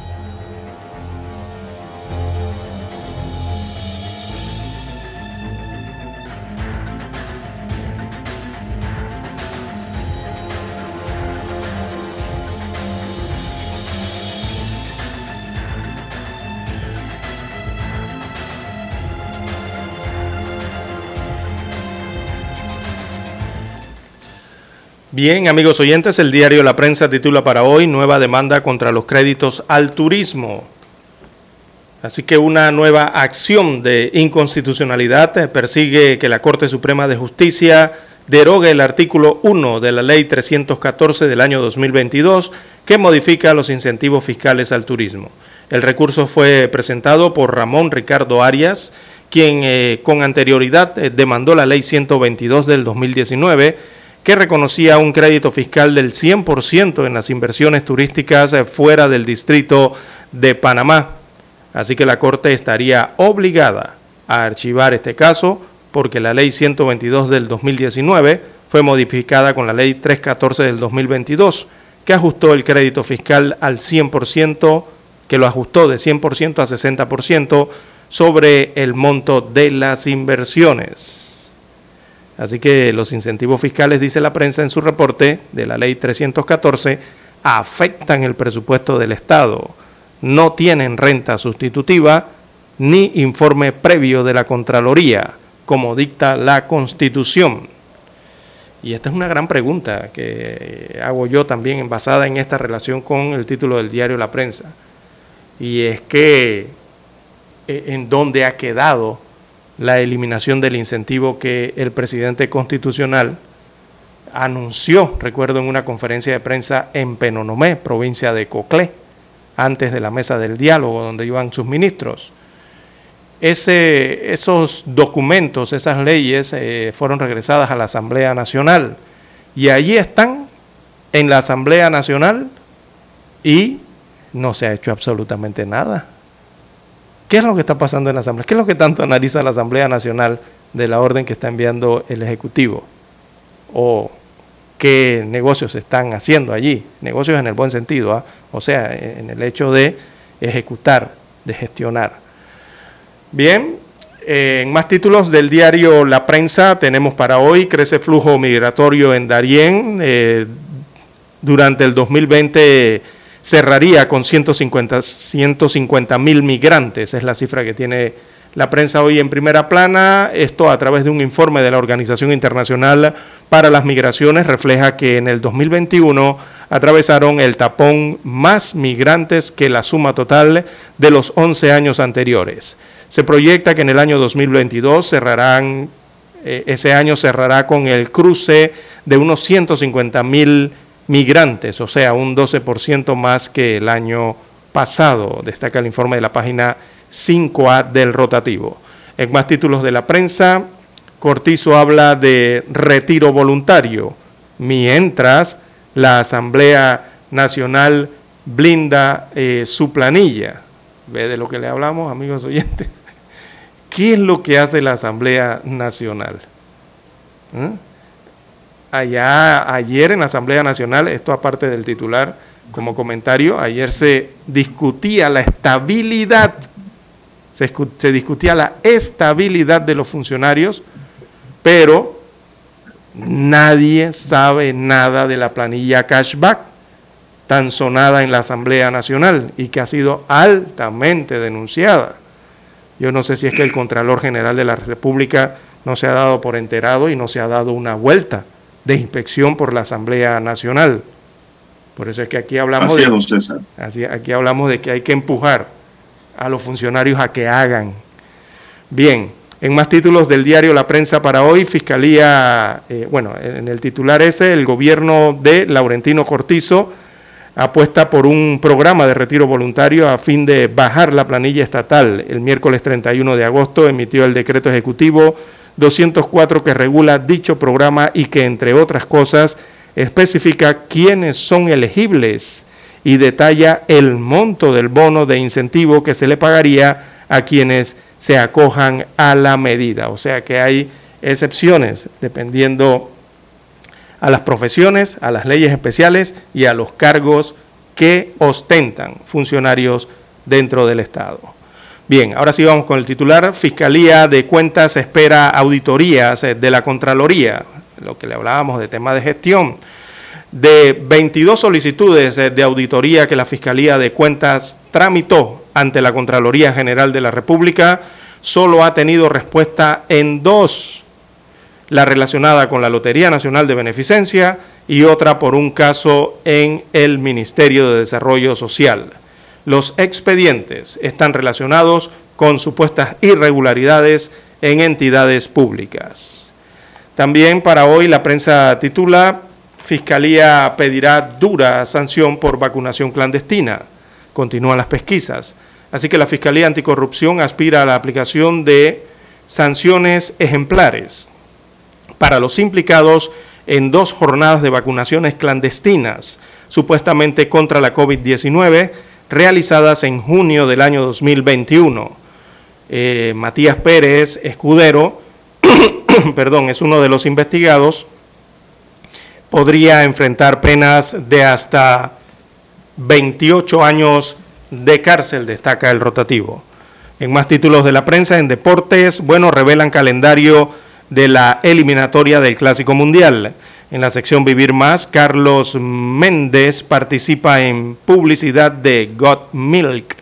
Bien, amigos oyentes, el diario La Prensa titula para hoy Nueva demanda contra los créditos al turismo. Así que una nueva acción de inconstitucionalidad persigue que la Corte Suprema de Justicia derogue el artículo 1 de la Ley 314 del año 2022 que modifica los incentivos fiscales al turismo. El recurso fue presentado por Ramón Ricardo Arias, quien eh, con anterioridad eh, demandó la Ley 122 del 2019 que reconocía un crédito fiscal del 100% en las inversiones turísticas fuera del distrito de Panamá Así que la Corte estaría obligada a archivar este caso porque la Ley 122 del 2019 fue modificada con la Ley 314 del 2022, que ajustó el crédito fiscal al 100%, que lo ajustó de 100% a 60% sobre el monto de las inversiones. Así que los incentivos fiscales, dice la prensa en su reporte de la Ley 314, afectan el presupuesto del Estado no tienen renta sustitutiva ni informe previo de la Contraloría, como dicta la Constitución. Y esta es una gran pregunta que hago yo también basada en esta relación con el título del diario La Prensa. Y es que eh, en dónde ha quedado la eliminación del incentivo que el presidente constitucional anunció, recuerdo en una conferencia de prensa en Penonomé, provincia de Coclé antes de la mesa del diálogo donde iban sus ministros. Esos documentos, esas leyes eh, fueron regresadas a la Asamblea Nacional y allí están en la Asamblea Nacional y no se ha hecho absolutamente nada. ¿Qué es lo que está pasando en la Asamblea? ¿Qué es lo que tanto analiza la Asamblea Nacional de la orden que está enviando el Ejecutivo? ¿O qué negocios se están haciendo allí? Negocios en el buen sentido, ¿ah? o sea, en el hecho de ejecutar, de gestionar. Bien, en más títulos del diario La Prensa tenemos para hoy, crece flujo migratorio en Darién, eh, durante el 2020 cerraría con 150 mil migrantes, es la cifra que tiene la prensa hoy en primera plana. Esto a través de un informe de la Organización Internacional para las Migraciones refleja que en el 2021 atravesaron el tapón más migrantes que la suma total de los 11 años anteriores. Se proyecta que en el año 2022 cerrarán, eh, ese año cerrará con el cruce de unos 150 mil migrantes, o sea, un 12% más que el año pasado, destaca el informe de la página 5A del rotativo. En más títulos de la prensa, Cortizo habla de retiro voluntario, mientras la Asamblea Nacional blinda eh, su planilla. ¿Ve de lo que le hablamos, amigos oyentes? [LAUGHS] ¿Qué es lo que hace la Asamblea Nacional? ¿Eh? Allá, ayer en la Asamblea Nacional, esto aparte del titular, como comentario, ayer se discutía la estabilidad, se, discutía la estabilidad de los funcionarios, pero Nadie sabe nada de la planilla cashback tan sonada en la Asamblea Nacional y que ha sido altamente denunciada. Yo no sé si es que el Contralor General de la República no se ha dado por enterado y no se ha dado una vuelta de inspección por la Asamblea Nacional. Por eso es que aquí hablamos de, aquí hablamos de que hay que empujar a los funcionarios a que hagan. Bien, en más títulos del diario La Prensa para hoy, Fiscalía, eh, bueno, en el titular ese, el gobierno de Laurentino Cortizo apuesta por un programa de retiro voluntario a fin de bajar la planilla estatal. El miércoles 31 de agosto emitió el decreto ejecutivo 204 que regula dicho programa y que, entre otras cosas, especifica quiénes son elegibles y detalla el monto del bono de incentivo que se le pagaría a quienes se acojan a la medida. O sea que hay excepciones dependiendo a las profesiones, a las leyes especiales y a los cargos que ostentan funcionarios dentro del Estado. Bien, ahora sí vamos con el titular. Fiscalía de Cuentas espera auditorías de la Contraloría, lo que le hablábamos de tema de gestión. De 22 solicitudes de auditoría que la Fiscalía de Cuentas tramitó ante la Contraloría General de la República, solo ha tenido respuesta en dos, la relacionada con la Lotería Nacional de Beneficencia y otra por un caso en el Ministerio de Desarrollo Social. Los expedientes están relacionados con supuestas irregularidades en entidades públicas. También para hoy la prensa titula Fiscalía pedirá dura sanción por vacunación clandestina. Continúan las pesquisas. Así que la Fiscalía Anticorrupción aspira a la aplicación de sanciones ejemplares para los implicados en dos jornadas de vacunaciones clandestinas, supuestamente contra la COVID-19, realizadas en junio del año 2021. Eh, Matías Pérez Escudero, [COUGHS] perdón, es uno de los investigados, podría enfrentar penas de hasta 28 años de cárcel, destaca el rotativo. En más títulos de la prensa, en deportes, bueno, revelan calendario de la eliminatoria del Clásico Mundial. En la sección Vivir Más, Carlos Méndez participa en publicidad de Got Milk.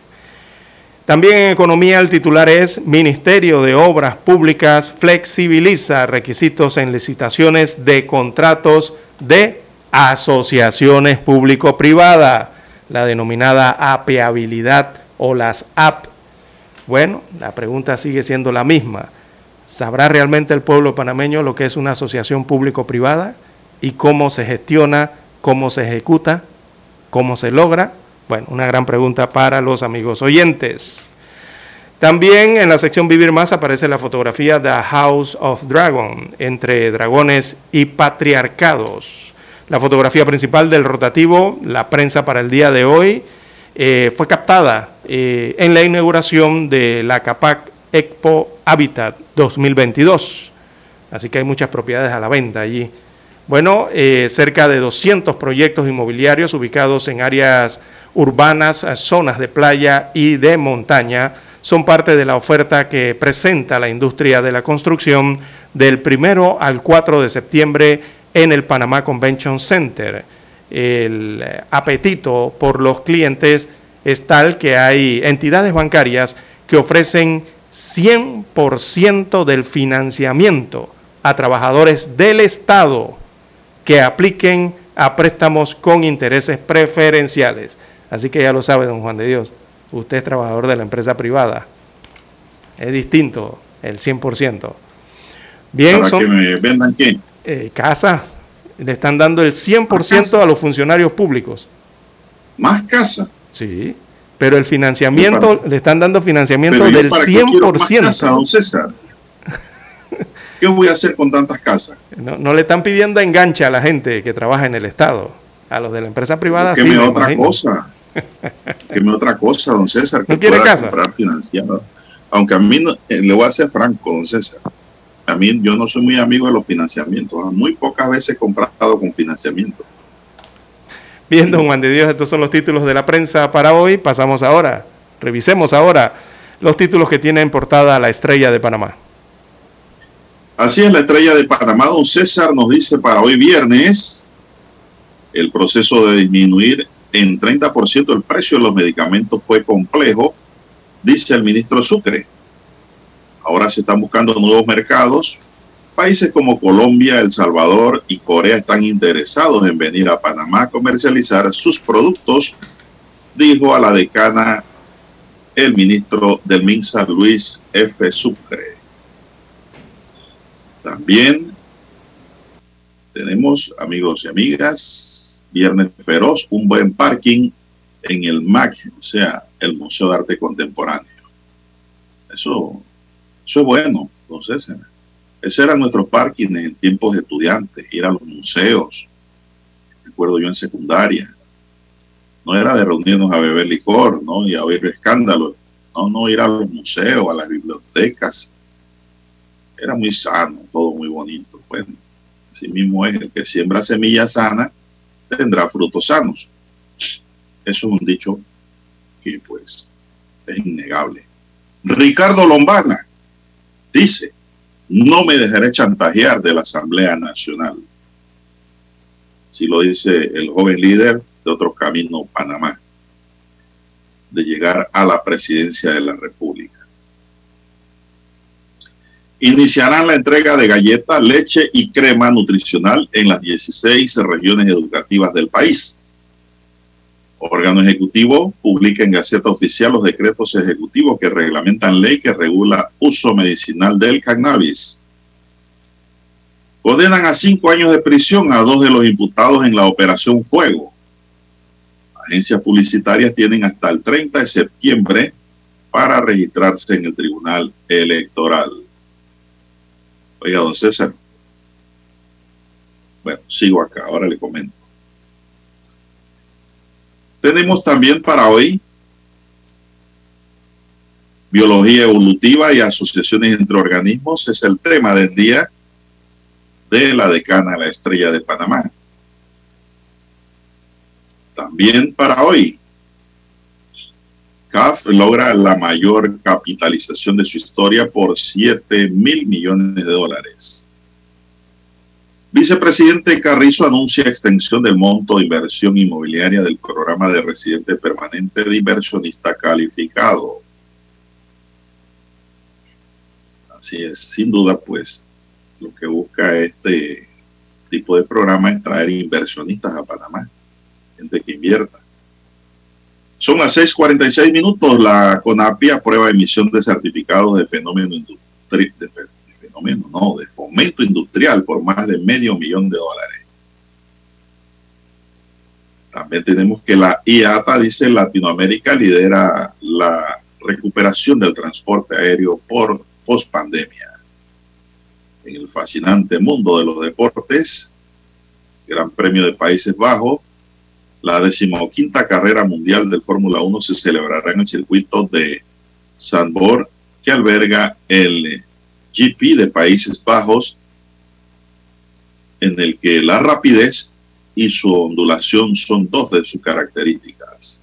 También en economía el titular es Ministerio de Obras Públicas flexibiliza requisitos en licitaciones de contratos de asociaciones público-privadas la denominada apeabilidad o las AP. Bueno, la pregunta sigue siendo la misma. ¿Sabrá realmente el pueblo panameño lo que es una asociación público-privada y cómo se gestiona, cómo se ejecuta, cómo se logra? Bueno, una gran pregunta para los amigos oyentes. También en la sección Vivir Más aparece la fotografía The House of Dragon, entre dragones y patriarcados. La fotografía principal del rotativo, la prensa para el día de hoy, eh, fue captada eh, en la inauguración de la CAPAC Expo Habitat 2022. Así que hay muchas propiedades a la venta allí. Bueno, eh, cerca de 200 proyectos inmobiliarios ubicados en áreas urbanas, zonas de playa y de montaña son parte de la oferta que presenta la industria de la construcción del primero al 4 de septiembre en el Panamá Convention Center. El apetito por los clientes es tal que hay entidades bancarias que ofrecen 100% del financiamiento a trabajadores del Estado que apliquen a préstamos con intereses preferenciales. Así que ya lo sabe, don Juan de Dios, usted es trabajador de la empresa privada. Es distinto el 100%. Bien, ¿Para que me vendan qué? eh, casas. Le están dando el 100% a los funcionarios públicos. ¿Más casa? Sí, pero el financiamiento, le están dando financiamiento del para qué quiero más 100%. casa, don César? ¿Qué voy a hacer con tantas casas? No, no le están pidiendo enganche a la gente que trabaja en el Estado. A los de la empresa privada Que sí, me me otra imagino. cosa. [LAUGHS] Que me otra cosa, don César. Que ¿No quiere pueda casa? comprar financiado. Aunque a mí, no- eh, le voy a ser franco, don César. A mí yo no soy muy amigo de los financiamientos. Muy pocas veces he comprado con financiamiento. Bien, don Juan de Dios, estos son los títulos de la prensa para hoy. Pasamos ahora, revisemos ahora los títulos que tiene en portada la estrella de Panamá. Así es, la estrella de Panamá, don César, nos dice para hoy viernes el proceso de disminuir en 30% el precio de los medicamentos fue complejo, dice el ministro Sucre. Ahora se están buscando nuevos mercados. Países como Colombia, El Salvador y Corea están interesados en venir a Panamá a comercializar sus productos, dijo a la decana el ministro del MINSA, Luis F. Sucre. También tenemos, amigos y amigas, Viernes Feroz, un buen parking en el MAC, o sea, el Museo de Arte Contemporáneo. Eso, eso es bueno, entonces. Ese era nuestro parking en tiempos de estudiantes, ir a los museos. Recuerdo yo en secundaria. No era de reunirnos a beber licor, ¿no? Y a oír escándalos. No, no, ir a los museos, a las bibliotecas. Era muy sano, todo muy bonito. Bueno, así mismo es, el que siembra semillas sanas tendrá frutos sanos. Eso es un dicho que pues es innegable. Ricardo Lombana dice, no me dejaré chantajear de la Asamblea Nacional. Si lo dice el joven líder de otro camino, Panamá, de llegar a la presidencia de la República. Iniciarán la entrega de galletas, leche y crema nutricional en las 16 regiones educativas del país. Órgano Ejecutivo publica en Gaceta Oficial los decretos ejecutivos que reglamentan ley que regula uso medicinal del cannabis. Condenan a cinco años de prisión a dos de los imputados en la Operación Fuego. Agencias publicitarias tienen hasta el 30 de septiembre para registrarse en el Tribunal Electoral. Oiga, don César. Bueno, sigo acá, ahora le comento. Tenemos también para hoy biología evolutiva y asociaciones entre organismos. Es el tema del día de la decana la estrella de Panamá. También para hoy, CAF logra la mayor capitalización de su historia por 7 mil millones de dólares. Vicepresidente Carrizo anuncia extensión del monto de inversión inmobiliaria del programa de residente permanente de inversionista calificado. Así es, sin duda, pues lo que busca este tipo de programa es traer inversionistas a Panamá, gente que invierta. Son las 6:46 minutos. La CONAPI aprueba emisión de certificados de fenómeno industrial, de, no, de fomento industrial por más de medio millón de dólares. También tenemos que la IATA dice Latinoamérica lidera la recuperación del transporte aéreo por pospandemia. En el fascinante mundo de los deportes, Gran Premio de Países Bajos, la decimoquinta carrera mundial del Fórmula 1 se celebrará en el circuito de Sandborn, que alberga el GP de Países Bajos, en el que la rapidez y su ondulación son dos de sus características.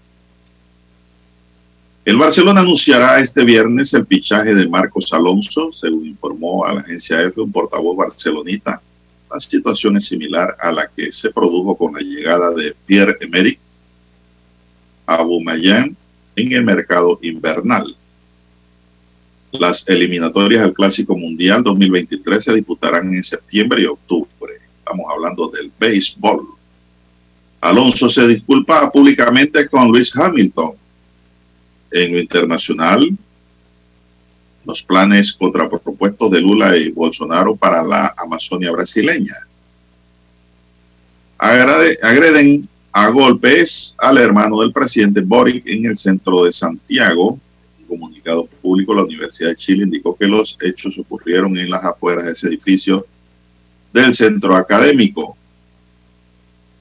El Barcelona anunciará este viernes el fichaje de Marcos Alonso, según informó a la agencia EFE un portavoz barcelonita. La situación es similar a la que se produjo con la llegada de Pierre-Emerick Aubameyang en el mercado invernal. Las eliminatorias al Clásico Mundial 2023 se disputarán en septiembre y octubre. Estamos hablando del béisbol. Alonso se disculpa públicamente con Luis Hamilton. En lo internacional, los planes contrapropuestos de Lula y Bolsonaro para la Amazonia brasileña. Agreden a golpes al hermano del presidente Boric en el centro de Santiago. Un comunicado público, la Universidad de Chile indicó que los hechos ocurrieron en las afueras de ese edificio del centro académico.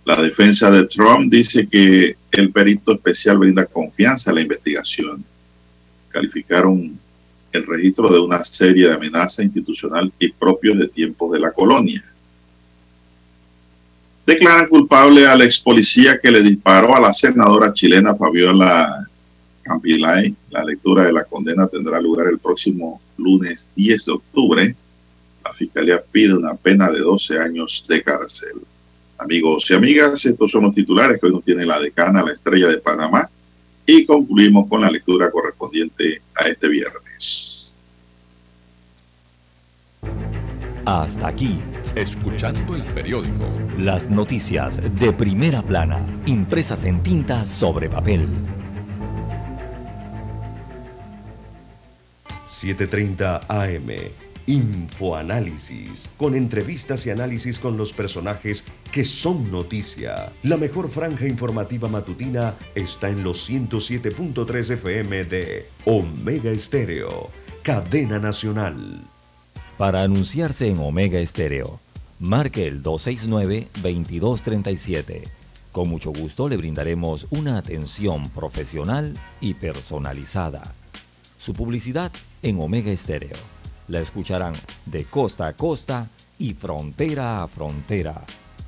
La defensa de Trump dice que el perito especial brinda confianza a la investigación. Calificaron el registro de una serie de amenazas institucional y propios de tiempos de la colonia. Declaran culpable al ex policía que le disparó a la senadora chilena Fabiola Campilay. La lectura de la condena tendrá lugar el próximo lunes 10 de octubre. La fiscalía pide una pena de 12 años de cárcel. Amigos y amigas, estos son los titulares que hoy nos tiene la decana, la estrella de Panamá, y concluimos con la lectura correspondiente a este viernes. Hasta aquí. Escuchando el periódico. Las noticias de primera plana, impresas en tinta sobre papel. 7:30 AM. Infoanálisis, con entrevistas y análisis con los personajes que son noticia. La mejor franja informativa matutina está en los 107.3 FM de Omega Estéreo, cadena nacional. Para anunciarse en Omega Estéreo, marque el 269-2237. Con mucho gusto le brindaremos una atención profesional y personalizada. Su publicidad en Omega Estéreo la escucharán de costa a costa y frontera a frontera.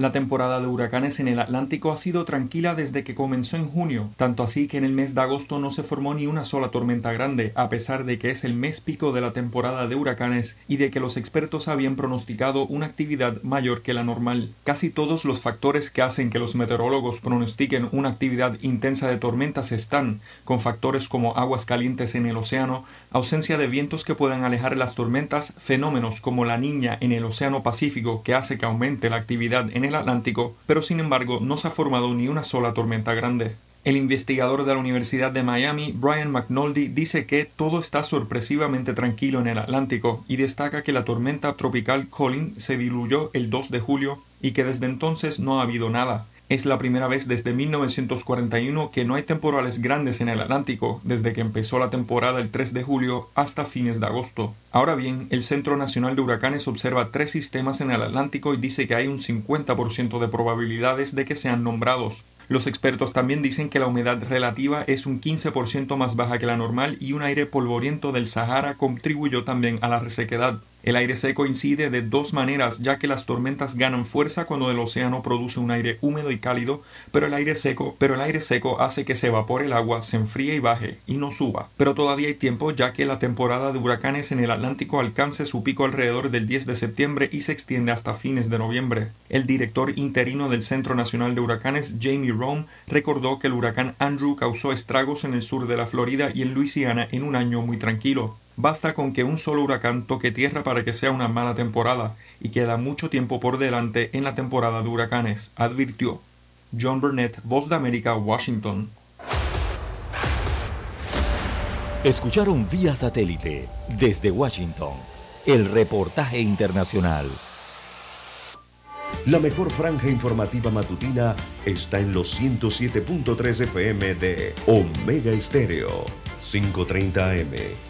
La temporada de huracanes en el Atlántico ha sido tranquila desde que comenzó en junio, tanto así que en el mes de agosto no se formó ni una sola tormenta grande, a pesar de que es el mes pico de la temporada de huracanes y de que los expertos habían pronosticado una actividad mayor que la normal. Casi todos los factores que hacen que los meteorólogos pronostiquen una actividad intensa de tormentas están, con factores como aguas calientes en el océano, ausencia de vientos que puedan alejar las tormentas, fenómenos como la niña en el Océano Pacífico que hace que aumente la actividad en el Atlántico, pero sin embargo no se ha formado ni una sola tormenta grande. El investigador de la Universidad de Miami, Brian McNulty, dice que todo está sorpresivamente tranquilo en el Atlántico y destaca que la tormenta tropical Colin se diluyó el 2 de julio y que desde entonces no ha habido nada. Es la primera vez desde 1941 que no hay temporales grandes en el Atlántico, desde que empezó la temporada el 3 de julio hasta fines de agosto. Ahora bien, el Centro Nacional de Huracanes observa tres sistemas en el Atlántico y dice que hay un 50% de probabilidades de que sean nombrados. Los expertos también dicen que la humedad relativa es un 15% más baja que la normal y un aire polvoriento del Sahara contribuyó también a la resequedad. El aire seco incide de dos maneras, ya que las tormentas ganan fuerza cuando el océano produce un aire húmedo y cálido, pero el aire seco, pero el aire seco hace que se evapore el agua, se enfríe y baje, y no suba. Pero todavía hay tiempo, ya que la temporada de huracanes en el Atlántico alcance su pico alrededor del 10 de septiembre y se extiende hasta fines de noviembre. El director interino del Centro Nacional de Huracanes, Jamie Rome, recordó que el huracán Andrew causó estragos en el sur de la Florida y en Luisiana en un año muy tranquilo. Basta con que un solo huracán toque tierra para que sea una mala temporada, y queda mucho tiempo por delante en la temporada de huracanes, advirtió. John Burnett, Voz de América, Washington. Escucharon vía satélite desde Washington el reportaje internacional. La mejor franja informativa matutina está en los 107.3 FM de Omega Estéreo, 530 AM.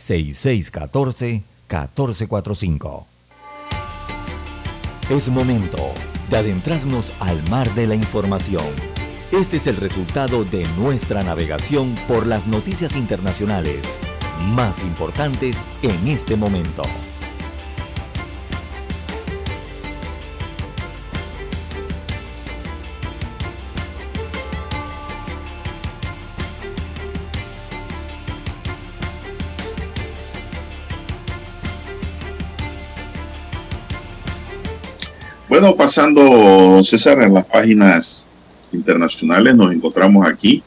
6614-1445. Es momento de adentrarnos al mar de la información. Este es el resultado de nuestra navegación por las noticias internacionales más importantes en este momento. Bueno, pasando, César, en las páginas internacionales, nos encontramos aquí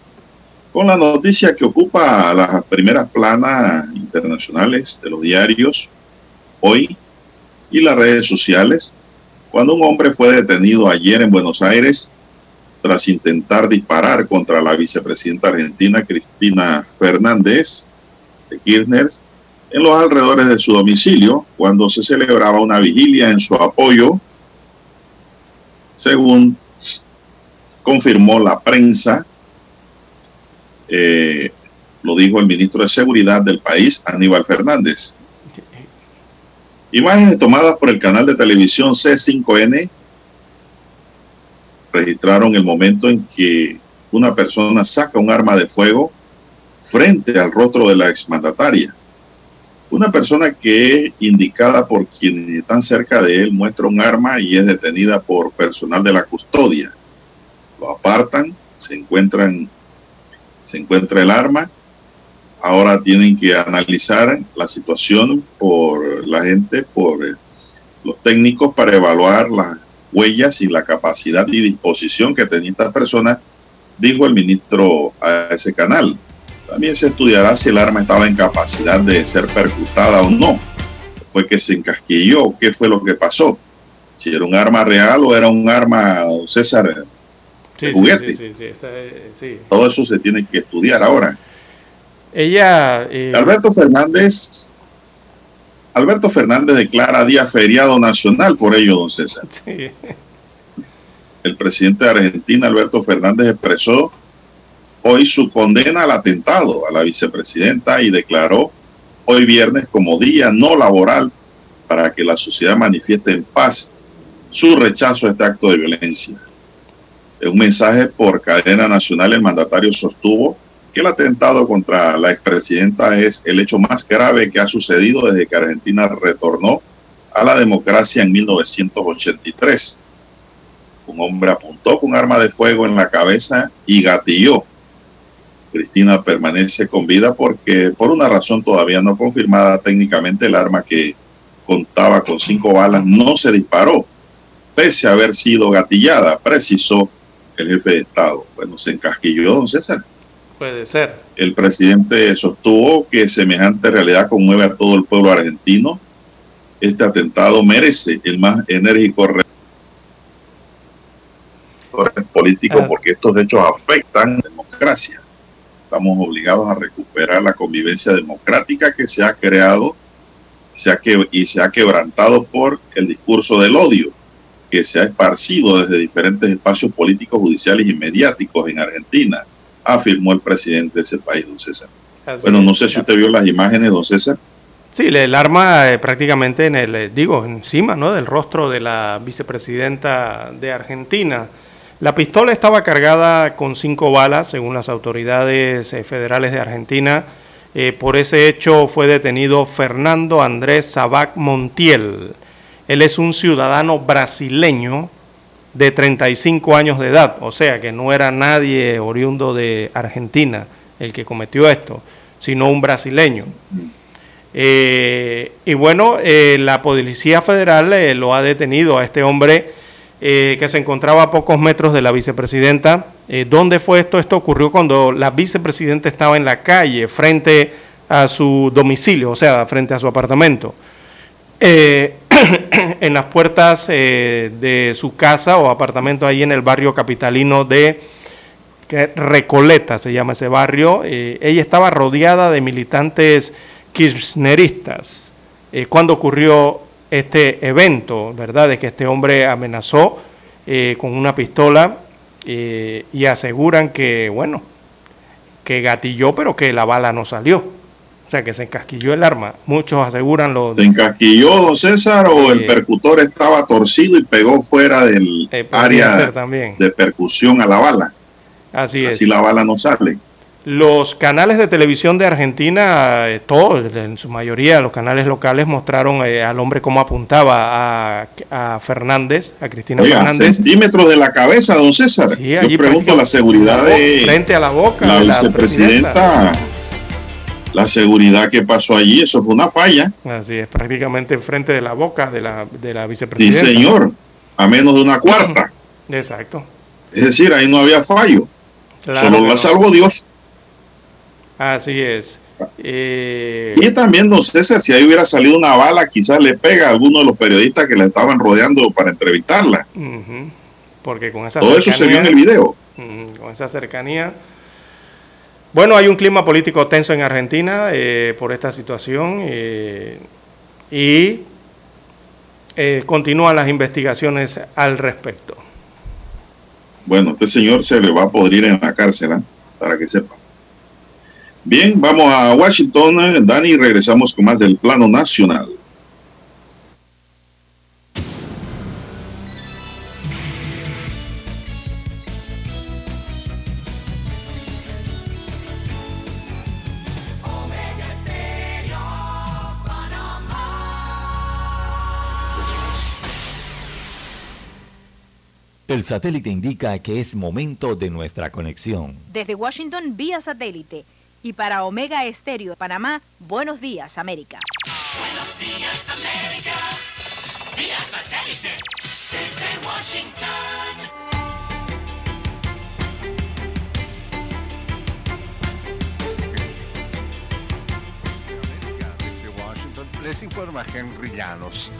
con la noticia que ocupa las primeras planas internacionales de los diarios hoy y las redes sociales, cuando un hombre fue detenido ayer en Buenos Aires tras intentar disparar contra la vicepresidenta argentina Cristina Fernández de Kirchner en los alrededores de su domicilio, cuando se celebraba una vigilia en su apoyo según confirmó la prensa, eh, lo dijo el ministro de Seguridad del país, Aníbal Fernández. Imágenes tomadas por el canal de televisión C5N registraron el momento en que una persona saca un arma de fuego frente al rostro de la exmandataria. Una persona que es indicada por quienes están cerca de él muestra un arma y es detenida por personal de la custodia. Lo apartan, se encuentran, se encuentra el arma. Ahora tienen que analizar la situación por la gente, por eh, los técnicos para evaluar las huellas y la capacidad y disposición que tenía esta persona, dijo el ministro a ese canal. También se estudiará si el arma estaba en capacidad de ser percutada o no. Fue que se encasquilló, qué fue lo que pasó. Si era un arma real o era un arma, César, Sí, sí, juguete. sí, sí, sí, está, eh, sí. Todo eso se tiene que estudiar ahora. Ella. eh, Alberto Fernández. Alberto Fernández declara día feriado nacional por ello, don César. [LAUGHS] sí. El presidente de Argentina, Alberto Fernández, expresó hoy su condena al atentado a la vicepresidenta y declaró hoy viernes como día no laboral para que la sociedad manifieste en paz su rechazo a este acto de violencia. En un mensaje por cadena nacional, el mandatario sostuvo que el atentado contra la expresidenta es el hecho más grave que ha sucedido desde que Argentina retornó a la democracia en 1983. Un hombre apuntó con arma de fuego en la cabeza y gatilló. Cristina permanece con vida porque por una razón todavía no confirmada técnicamente el arma que contaba con cinco balas no se disparó, pese a haber sido gatillada, precisó el jefe de Estado. Bueno, se encasquilló, don César. Puede ser. El presidente sostuvo que semejante realidad conmueve a todo el pueblo argentino. Este atentado merece el más enérgico re- político porque estos hechos afectan la democracia. Estamos obligados a recuperar la convivencia democrática que se ha creado se ha que, y se ha quebrantado por el discurso del odio que se ha esparcido desde diferentes espacios políticos, judiciales y mediáticos en Argentina, afirmó el presidente de ese país, don César. Así Bueno, no sé si usted vio las imágenes, don César. Sí, le- el arma eh, prácticamente en el, eh, digo, encima, ¿no? Del rostro de la vicepresidenta de Argentina. La pistola estaba cargada con cinco balas, según las autoridades eh, federales de Argentina. Eh, por ese hecho fue detenido Fernando Andrés Sabac Montiel. Él es un ciudadano brasileño de 35 años de edad, o sea que no era nadie oriundo de Argentina el que cometió esto, sino un brasileño. Eh, y bueno, la Policía Federal lo ha detenido a este hombre eh, que se encontraba a pocos metros de la vicepresidenta. Eh, ¿Dónde fue esto? Esto ocurrió cuando la vicepresidenta estaba en la calle, frente a su domicilio, o sea, frente a su apartamento. Eh, [CLEARS THROAT] en las puertas de su casa o apartamento ahí en el barrio capitalino de Recoleta, se llama ese barrio. Ella estaba rodeada de militantes kirchneristas. Cuando ocurrió este evento, ¿verdad? De que este hombre amenazó eh, con una pistola eh, y aseguran que, bueno, que gatilló, pero que la bala no salió. O sea, que se encasquilló el arma. Muchos aseguran los... ¿Se encasquilló, don César, o el percutor estaba torcido y pegó fuera del Eh, área también. de percusión a la bala? Así es. Así la bala no sale. Los canales de televisión de Argentina, eh, todos, en su mayoría, los canales locales mostraron eh, al hombre cómo apuntaba a, a Fernández, a Cristina Oiga, Fernández. centímetros de la cabeza, don César. Sí, allí Yo pregunto la seguridad de frente a la boca la de la vicepresidenta. La seguridad que pasó allí, eso fue una falla. Así es, prácticamente enfrente de la boca de la, de la Sí, vicepresidenta. señor. A menos de una cuarta. Exacto. Es decir, ahí no había fallo. Claro Solo la no. salvó Dios. Así es. Eh, Y también, don César, si ahí hubiera salido una bala, quizás le pega a alguno de los periodistas que la estaban rodeando para entrevistarla. porque con esa Todo eso se vio en cercanía- el video. Con esa cercanía. Bueno, hay un clima político tenso en Argentina eh, por esta situación eh, y continúan las investigaciones al respecto. Bueno, este señor se le va a podrir en la cárcel, ¿ah? para que sepa. Bien, vamos a Washington, eh, Dani, y regresamos con más del plano nacional. El satélite indica que es momento de nuestra conexión. Desde Washington, vía satélite y para Omega Estéreo de Panamá, buenos días América. Buenos días América, vía satélite desde Washington. Les informa Henry Llanos.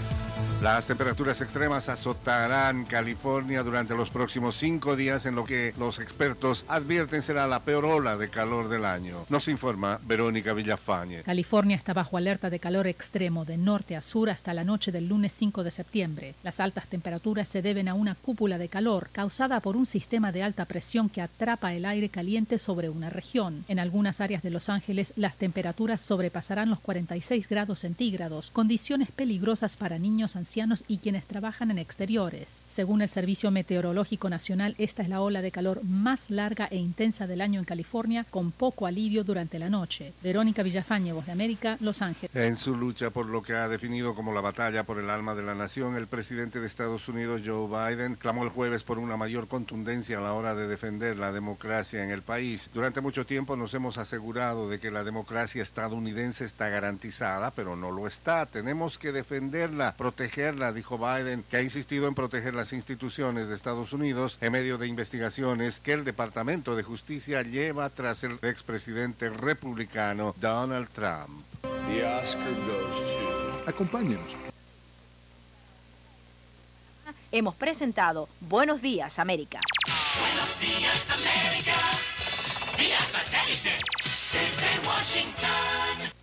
Las temperaturas extremas azotarán California durante los próximos cinco días en lo que los expertos advierten será la peor ola de calor del año. Nos informa Verónica Villafañe. California está bajo alerta de calor extremo de norte a sur hasta la noche del lunes 5 de septiembre. Las altas temperaturas se deben a una cúpula de calor causada por un sistema de alta presión que atrapa el aire caliente sobre una región. En algunas áreas de Los Ángeles las temperaturas sobrepasarán los 46 grados centígrados, condiciones peligrosas para niños ancianos y quienes trabajan en exteriores. Según el Servicio Meteorológico Nacional, esta es la ola de calor más larga e intensa del año en California, con poco alivio durante la noche. Verónica Villafañe, Voz de América, Los Ángeles. En su lucha por lo que ha definido como la batalla por el alma de la nación, el presidente de Estados Unidos, Joe Biden, clamó el jueves por una mayor contundencia a la hora de defender la democracia en el país. Durante mucho tiempo nos hemos asegurado de que la democracia estadounidense está garantizada, pero no lo está. Tenemos que defenderla, protegerla, dijo Biden, que ha insistido en proteger las instituciones de Estados Unidos en medio de investigaciones que el Departamento de Justicia lleva tras el expresidente republicano Donald Trump. The Oscar goes to... Acompáñenos. Hemos presentado Buenos Días América. Buenos días América, vía satélite desde Washington.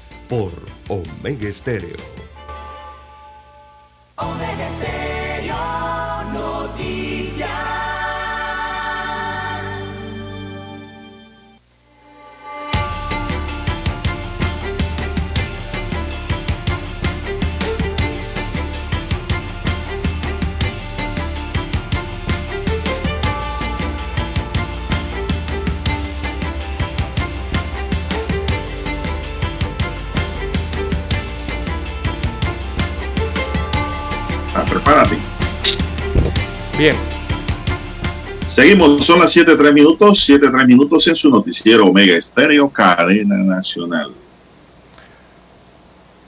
por Omega Estéreo. Omega Estéreo Noticias. Bien. Seguimos, son las 7.3 minutos, 7.3 minutos en su noticiero Omega Estéreo, cadena nacional.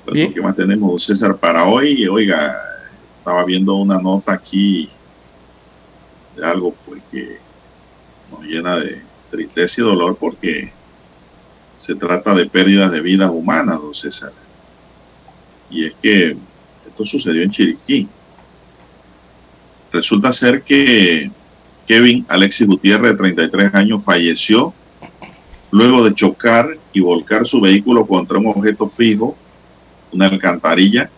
¿Qué más tenemos, César, para hoy? Oiga, estaba viendo una nota aquí de algo pues que nos llena de tristeza y dolor porque se trata de pérdidas de vidas humanas, don César. Y es que esto sucedió en Chiriquí. Resulta ser que Kevin Alexis Gutiérrez, de 33 años, falleció luego de chocar y volcar su vehículo contra un objeto fijo, una alcantarilla,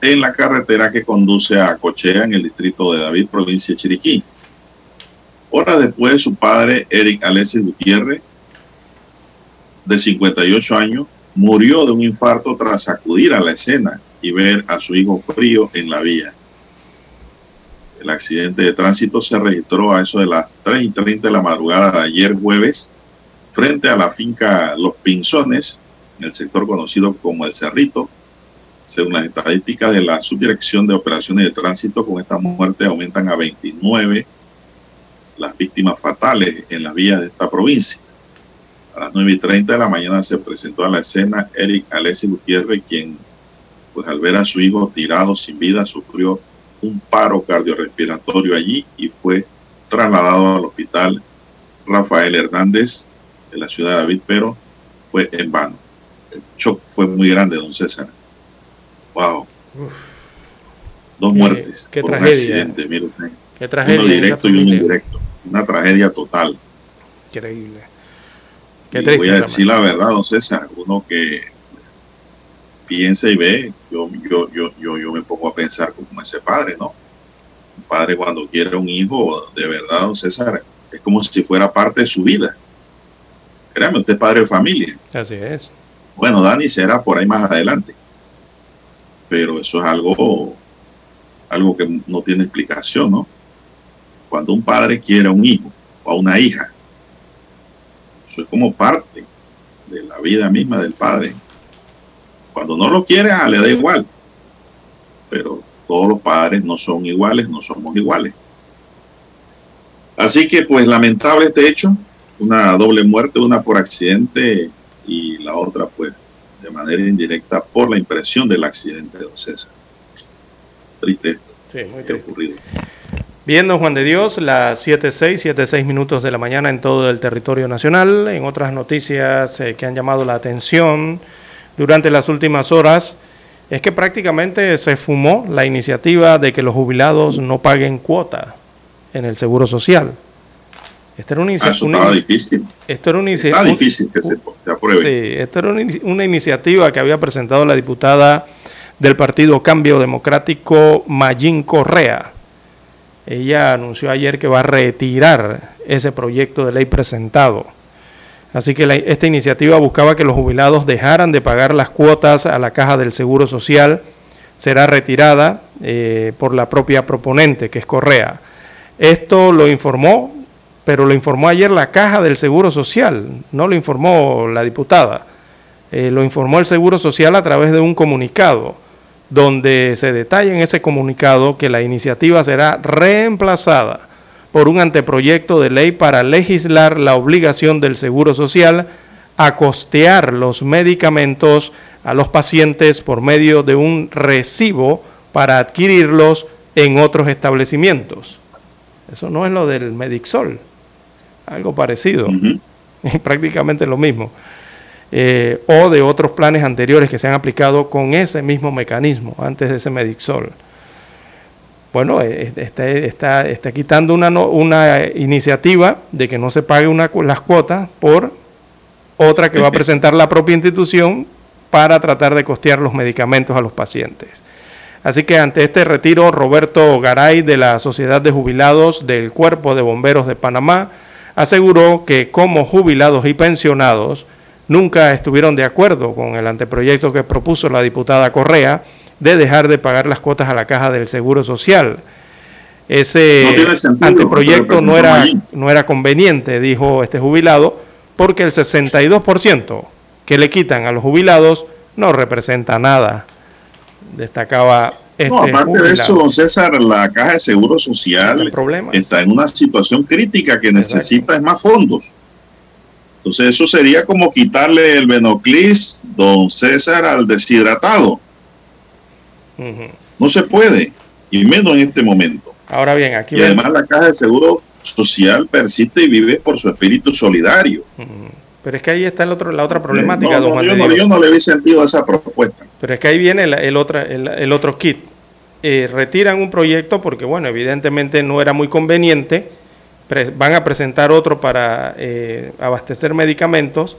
en la carretera que conduce a Cochea, en el distrito de David, provincia de Chiriquí. Horas después, su padre, Eric Alexis Gutiérrez, de 58 años, murió de un infarto tras acudir a la escena y ver a su hijo frío en la vía. El accidente de tránsito se registró a eso de las 3 y 30 de la madrugada de ayer jueves frente a la finca Los Pinzones, en el sector conocido como El Cerrito. Según las estadísticas de la Subdirección de Operaciones de Tránsito, con esta muerte aumentan a 29 las víctimas fatales en las vías de esta provincia. A las 9 y 30 de la mañana se presentó a la escena Eric Alessi Gutiérrez, quien, pues al ver a su hijo tirado sin vida, sufrió un paro cardiorrespiratorio allí y fue trasladado al hospital Rafael Hernández de la ciudad de David, pero fue en vano. El shock fue muy grande, don César. Wow. Dos Qué- muertes. qué por un tragedia. accidente, mire usted. Qué tragedia Uno directo y uno indirecto. Una tragedia total. Increíble. Qué y voy a decir la verdad, don César, uno que piensa y ve, yo, yo, yo, yo, yo me pongo a pensar como ese padre, ¿no? Un padre cuando quiere un hijo, de verdad, don César, es como si fuera parte de su vida. Créame, usted es padre de familia. Así es. Bueno, Dani será por ahí más adelante. Pero eso es algo, algo que no tiene explicación, ¿no? Cuando un padre quiere a un hijo o a una hija, eso es como parte de la vida misma del padre. Cuando no lo quiere, ah, le da igual. Pero todos los padres no son iguales, no somos iguales. Así que, pues, lamentable este hecho, una doble muerte, una por accidente y la otra, pues, de manera indirecta por la impresión del accidente de don César. Triste esto. Sí, muy triste. Ocurrido. Bien, don Juan de Dios, las 7.6, 7.6 minutos de la mañana en todo el territorio nacional. En otras noticias eh, que han llamado la atención durante las últimas horas, es que prácticamente se fumó la iniciativa de que los jubilados no paguen cuota en el Seguro Social. Esta era una, ah, estaba difícil. Esto era una Está difícil que se, se apruebe. Sí, esta era una, una iniciativa que había presentado la diputada del Partido Cambio Democrático, Mayín Correa. Ella anunció ayer que va a retirar ese proyecto de ley presentado. Así que esta iniciativa buscaba que los jubilados dejaran de pagar las cuotas a la caja del Seguro Social. Será retirada eh, por la propia proponente, que es Correa. Esto lo informó, pero lo informó ayer la caja del Seguro Social, no lo informó la diputada. Eh, lo informó el Seguro Social a través de un comunicado donde se detalla en ese comunicado que la iniciativa será reemplazada por un anteproyecto de ley para legislar la obligación del Seguro Social a costear los medicamentos a los pacientes por medio de un recibo para adquirirlos en otros establecimientos. Eso no es lo del Medixol, algo parecido, [LAUGHS] prácticamente lo mismo. Eh, o de otros planes anteriores que se han aplicado con ese mismo mecanismo antes de ese Medixol. Bueno, eh, está, está, está quitando una, una iniciativa de que no se pague una, las cuotas por otra que va a presentar la propia institución para tratar de costear los medicamentos a los pacientes. Así que ante este retiro, Roberto Garay de la Sociedad de Jubilados del Cuerpo de Bomberos de Panamá aseguró que como jubilados y pensionados nunca estuvieron de acuerdo con el anteproyecto que propuso la diputada Correa de dejar de pagar las cuotas a la caja del Seguro Social. Ese anteproyecto no era, no era conveniente, dijo este jubilado, porque el 62% que le quitan a los jubilados no representa nada, destacaba este no, aparte de eso, don César, la caja de seguro social está en una situación crítica que necesita más fondos. Entonces eso sería como quitarle el Benoclis, don César, al deshidratado. No se puede, y menos en este momento. Ahora bien, aquí... Y además la Caja de Seguro Social persiste y vive por su espíritu solidario. Pero es que ahí está el otro, la otra problemática, no, don Juan yo, de no, Dios. yo no le vi sentido a esa propuesta. Pero es que ahí viene el, el otra, el, el otro kit. Eh, retiran un proyecto porque, bueno, evidentemente no era muy conveniente van a presentar otro para eh, abastecer medicamentos,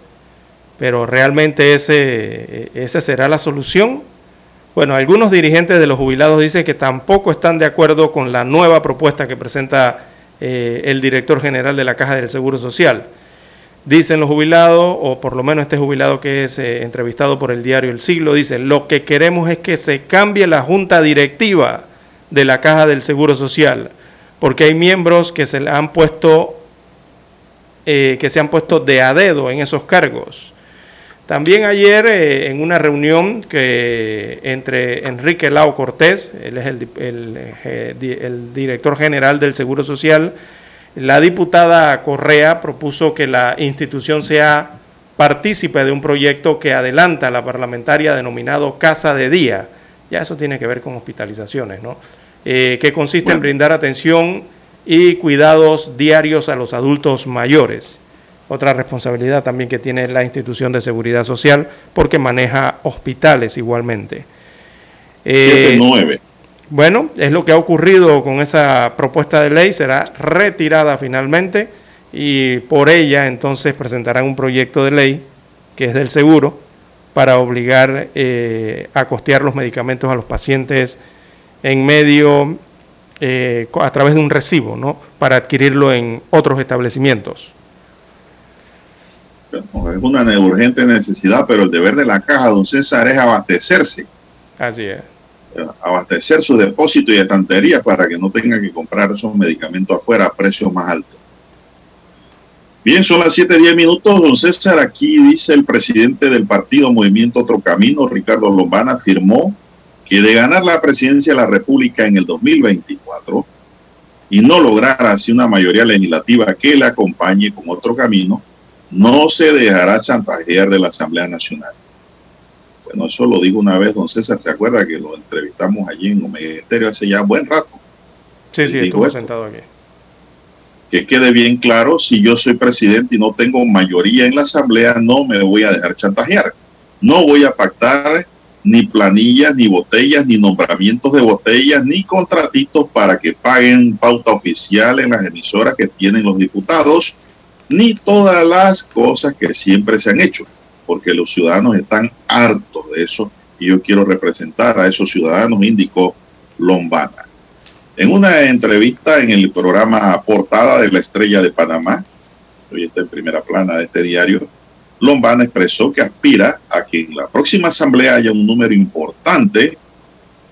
pero realmente ese, esa será la solución. Bueno, algunos dirigentes de los jubilados dicen que tampoco están de acuerdo con la nueva propuesta que presenta eh, el director general de la Caja del Seguro Social. Dicen los jubilados, o por lo menos este jubilado que es eh, entrevistado por el diario El Siglo, dice, lo que queremos es que se cambie la junta directiva de la Caja del Seguro Social porque hay miembros que se han puesto eh, que se han puesto de a dedo en esos cargos. También ayer eh, en una reunión que entre Enrique Lao Cortés, él es el, el, el, director general del Seguro Social, la diputada Correa propuso que la institución sea partícipe de un proyecto que adelanta a la parlamentaria denominado Casa de Día. Ya eso tiene que ver con hospitalizaciones, ¿no? eh, que consiste en brindar atención y cuidados diarios a los adultos mayores. Otra responsabilidad también que tiene la institución de seguridad social porque maneja hospitales igualmente. Eh, 9. Bueno, es lo que ha ocurrido con esa propuesta de ley, será retirada finalmente y por ella entonces presentarán un proyecto de ley que es del seguro para obligar eh, a costear los medicamentos a los pacientes en medio eh, a través de un recibo, ¿no? Para adquirirlo en otros establecimientos. Es una urgente necesidad, pero el deber de la caja, don César, es abastecerse. Así es. Abastecer su depósito y estantería para que no tenga que comprar esos medicamentos afuera a precios más altos. Bien, son las 7:10 minutos. Don César, aquí dice el presidente del partido Movimiento Otro Camino, Ricardo Lombana, afirmó que de ganar la presidencia de la República en el 2024 y no lograr así una mayoría legislativa que le acompañe con otro camino, no se dejará chantajear de la Asamblea Nacional. Bueno, eso lo dijo una vez don César, ¿se acuerda que lo entrevistamos allí en Omega Estéreo hace ya buen rato? Sí, sí, estuvo sentado aquí. Que quede bien claro, si yo soy presidente y no tengo mayoría en la Asamblea, no me voy a dejar chantajear. No voy a pactar ni planillas, ni botellas, ni nombramientos de botellas, ni contratitos para que paguen pauta oficial en las emisoras que tienen los diputados, ni todas las cosas que siempre se han hecho, porque los ciudadanos están hartos de eso y yo quiero representar a esos ciudadanos, indicó Lombana. En una entrevista en el programa Portada de la Estrella de Panamá, hoy está en primera plana de este diario, Lombana expresó que aspira a que en la próxima asamblea haya un número importante,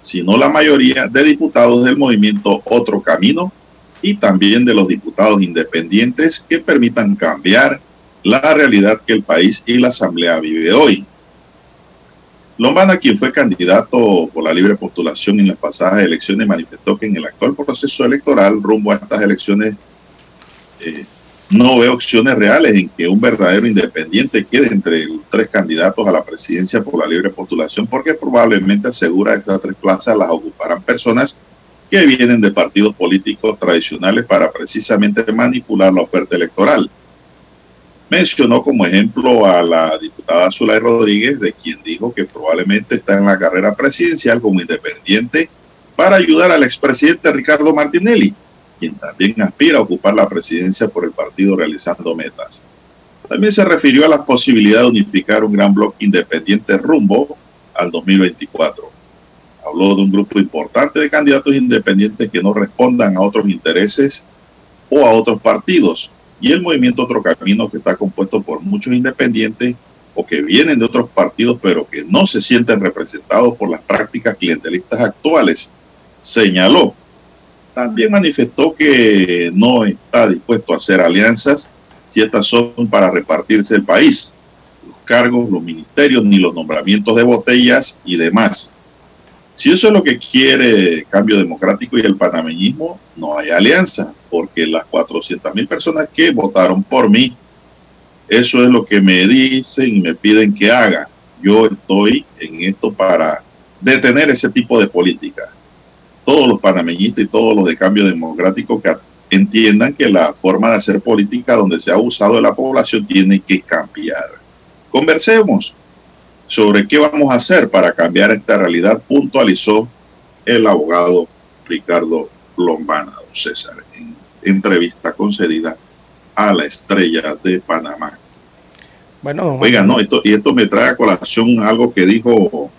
si no la mayoría, de diputados del movimiento Otro Camino y también de los diputados independientes que permitan cambiar la realidad que el país y la asamblea vive hoy. Lombana, quien fue candidato por la libre postulación en las pasadas elecciones, manifestó que en el actual proceso electoral rumbo a estas elecciones eh, no veo opciones reales en que un verdadero independiente quede entre los tres candidatos a la presidencia por la libre postulación, porque probablemente asegura esas tres plazas las ocuparán personas que vienen de partidos políticos tradicionales para precisamente manipular la oferta electoral. Mencionó como ejemplo a la diputada Zulay Rodríguez, de quien dijo que probablemente está en la carrera presidencial como independiente para ayudar al expresidente Ricardo Martinelli quien también aspira a ocupar la presidencia por el partido realizando metas. También se refirió a la posibilidad de unificar un gran bloque independiente rumbo al 2024. Habló de un grupo importante de candidatos independientes que no respondan a otros intereses o a otros partidos y el movimiento Otro Camino que está compuesto por muchos independientes o que vienen de otros partidos pero que no se sienten representados por las prácticas clientelistas actuales, señaló también manifestó que no está dispuesto a hacer alianzas si estas son para repartirse el país, los cargos, los ministerios, ni los nombramientos de botellas y demás. Si eso es lo que quiere Cambio Democrático y el panameñismo, no hay alianza, porque las 400 mil personas que votaron por mí, eso es lo que me dicen y me piden que haga. Yo estoy en esto para detener ese tipo de política todos los panameñistas y todos los de cambio democrático que entiendan que la forma de hacer política donde se ha usado de la población tiene que cambiar. Conversemos sobre qué vamos a hacer para cambiar esta realidad, puntualizó el abogado Ricardo Lombana, César, en entrevista concedida a la estrella de Panamá. Bueno, Oiga, no, esto, y esto me trae a colación algo que dijo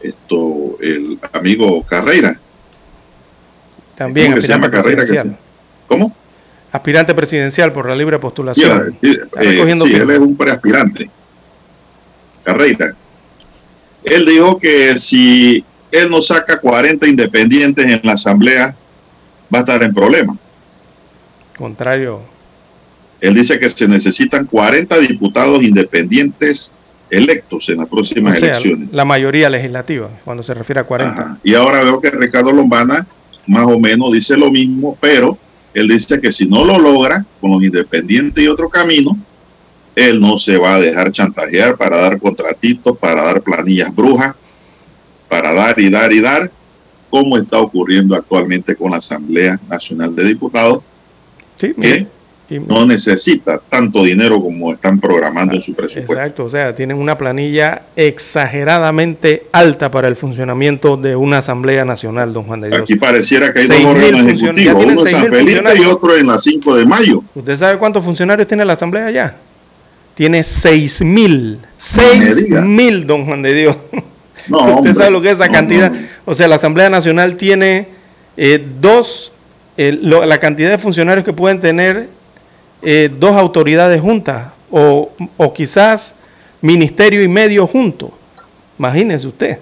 esto el amigo Carreira. También ¿Cómo se llama Carreira? ¿Cómo? Aspirante presidencial por la libre postulación. Sí, eh, sí, él es un preaspirante. Carreira. Él dijo que si él no saca 40 independientes en la asamblea, va a estar en problema. Contrario. Él dice que se necesitan 40 diputados independientes electos en las próximas elecciones. La mayoría legislativa, cuando se refiere a 40. Y ahora veo que Ricardo Lombana más o menos dice lo mismo, pero él dice que si no lo logra con los independientes y otro camino, él no se va a dejar chantajear para dar contratitos, para dar planillas brujas, para dar y dar y dar, como está ocurriendo actualmente con la Asamblea Nacional de Diputados, sí, que no necesita tanto dinero como están programando en su presupuesto. Exacto, o sea, tienen una planilla exageradamente alta para el funcionamiento de una Asamblea Nacional, don Juan de Dios. Aquí pareciera que hay dos órganos ejecutivos, uno en San Felipe y otro en la 5 de mayo. ¿Usted sabe cuántos funcionarios tiene la Asamblea allá? Tiene seis mil, seis mil, don Juan de Dios. No, [LAUGHS] ¿Usted sabe lo que es esa cantidad? O sea, la Asamblea Nacional tiene eh, dos, eh, lo- la cantidad de funcionarios que pueden tener eh, dos autoridades juntas o, o quizás ministerio y medio juntos. Imagínese usted,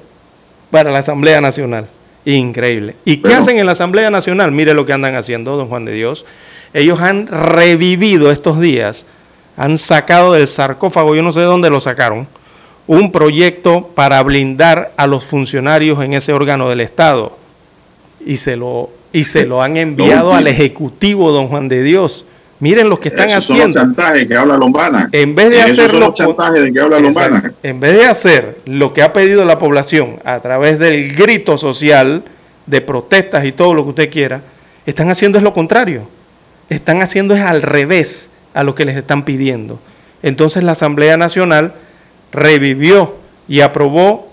para la Asamblea Nacional. Increíble. ¿Y qué hacen en la Asamblea Nacional? Mire lo que andan haciendo, don Juan de Dios. Ellos han revivido estos días, han sacado del sarcófago, yo no sé de dónde lo sacaron, un proyecto para blindar a los funcionarios en ese órgano del Estado. Y se lo, y se lo han enviado al Ejecutivo, don Juan de Dios. Miren lo que están Esos son haciendo. los chantajes que habla Lombana. En vez de Esos son hacerlo los chantajes de que habla. Lombana. En vez de hacer lo que ha pedido la población a través del grito social, de protestas y todo lo que usted quiera, están haciendo es lo contrario. Están haciendo es al revés a lo que les están pidiendo. Entonces la Asamblea Nacional revivió y aprobó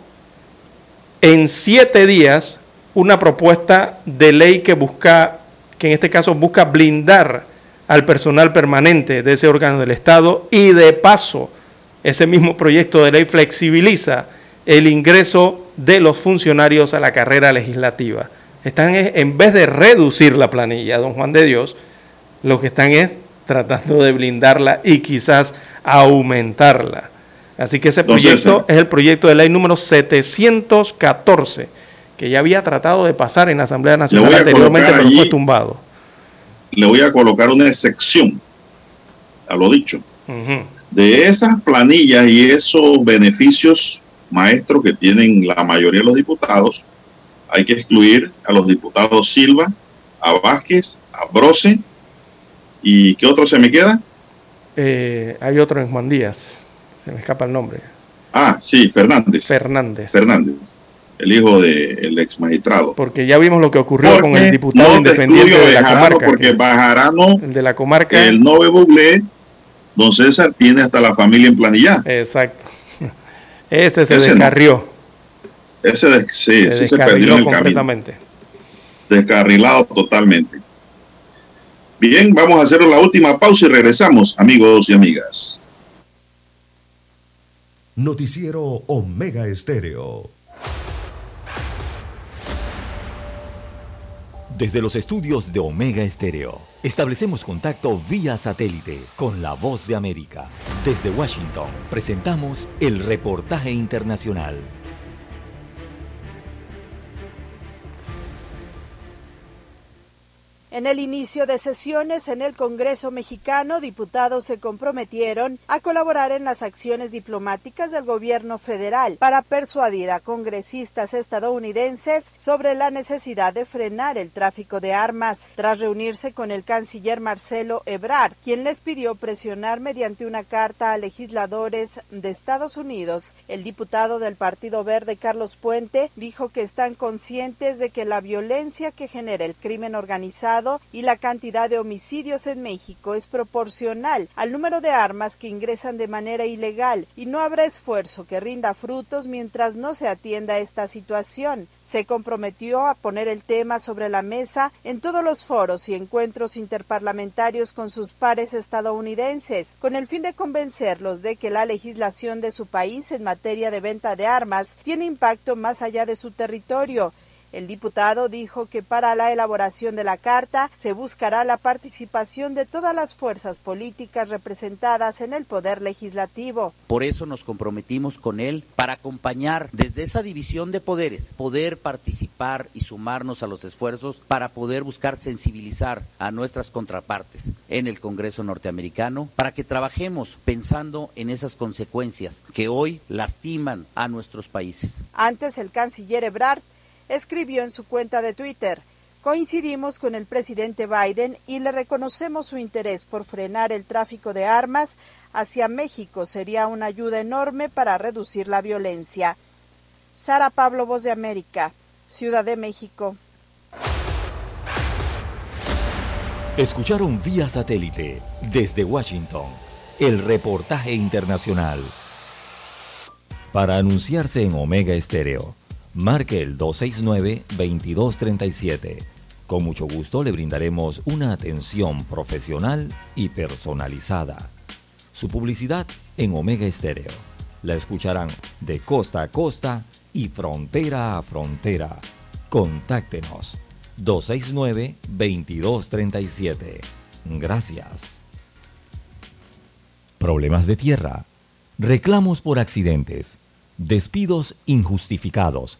en siete días una propuesta de ley que busca, que en este caso busca blindar al personal permanente de ese órgano del Estado y de paso ese mismo proyecto de ley flexibiliza el ingreso de los funcionarios a la carrera legislativa. Están en vez de reducir la planilla, don Juan de Dios, lo que están es tratando de blindarla y quizás aumentarla. Así que ese proyecto es el proyecto de ley número 714, que ya había tratado de pasar en la Asamblea Nacional anteriormente, pero fue allí- tumbado. Le voy a colocar una excepción a lo dicho. De esas planillas y esos beneficios maestros que tienen la mayoría de los diputados, hay que excluir a los diputados Silva, a Vázquez, a Brose y ¿qué otro se me queda? Eh, hay otro en Juan Díaz, se me escapa el nombre. Ah, sí, Fernández. Fernández. Fernández, el hijo del ex magistrado. Porque ya vimos lo que ocurrió con el diputado no te independiente de la comarca. Porque que- Bajarano, el de la comarca. el Nove Buglé, don César tiene hasta la familia en planilla. Exacto. [LAUGHS] Ese se Ese no. descarrió. Ese, de- sí, se ese se perdió en el camino. completamente. descarrilado totalmente. Bien, vamos a hacer la última pausa y regresamos, amigos y amigas. Noticiero Omega Estéreo. Desde los estudios de Omega Estéreo, establecemos contacto vía satélite con la voz de América. Desde Washington, presentamos el reportaje internacional. En el inicio de sesiones en el Congreso mexicano, diputados se comprometieron a colaborar en las acciones diplomáticas del gobierno federal para persuadir a congresistas estadounidenses sobre la necesidad de frenar el tráfico de armas, tras reunirse con el canciller Marcelo Ebrard, quien les pidió presionar mediante una carta a legisladores de Estados Unidos. El diputado del Partido Verde, Carlos Puente, dijo que están conscientes de que la violencia que genera el crimen organizado y la cantidad de homicidios en México es proporcional al número de armas que ingresan de manera ilegal y no habrá esfuerzo que rinda frutos mientras no se atienda esta situación. Se comprometió a poner el tema sobre la mesa en todos los foros y encuentros interparlamentarios con sus pares estadounidenses, con el fin de convencerlos de que la legislación de su país en materia de venta de armas tiene impacto más allá de su territorio el diputado dijo que para la elaboración de la carta se buscará la participación de todas las fuerzas políticas representadas en el Poder Legislativo. Por eso nos comprometimos con él para acompañar desde esa división de poderes, poder participar y sumarnos a los esfuerzos para poder buscar sensibilizar a nuestras contrapartes en el Congreso norteamericano para que trabajemos pensando en esas consecuencias que hoy lastiman a nuestros países. Antes el canciller Ebrard escribió en su cuenta de Twitter, Coincidimos con el presidente Biden y le reconocemos su interés por frenar el tráfico de armas hacia México. Sería una ayuda enorme para reducir la violencia. Sara Pablo, Voz de América, Ciudad de México. Escucharon vía satélite desde Washington el reportaje internacional. Para anunciarse en Omega Estéreo, marque el 269-2237. Con mucho gusto le brindaremos una atención profesional y personalizada. Su publicidad en Omega Estéreo. La escucharán de costa a costa y frontera a frontera. Contáctenos 269-2237. Gracias. Problemas de tierra. Reclamos por accidentes. Despidos injustificados.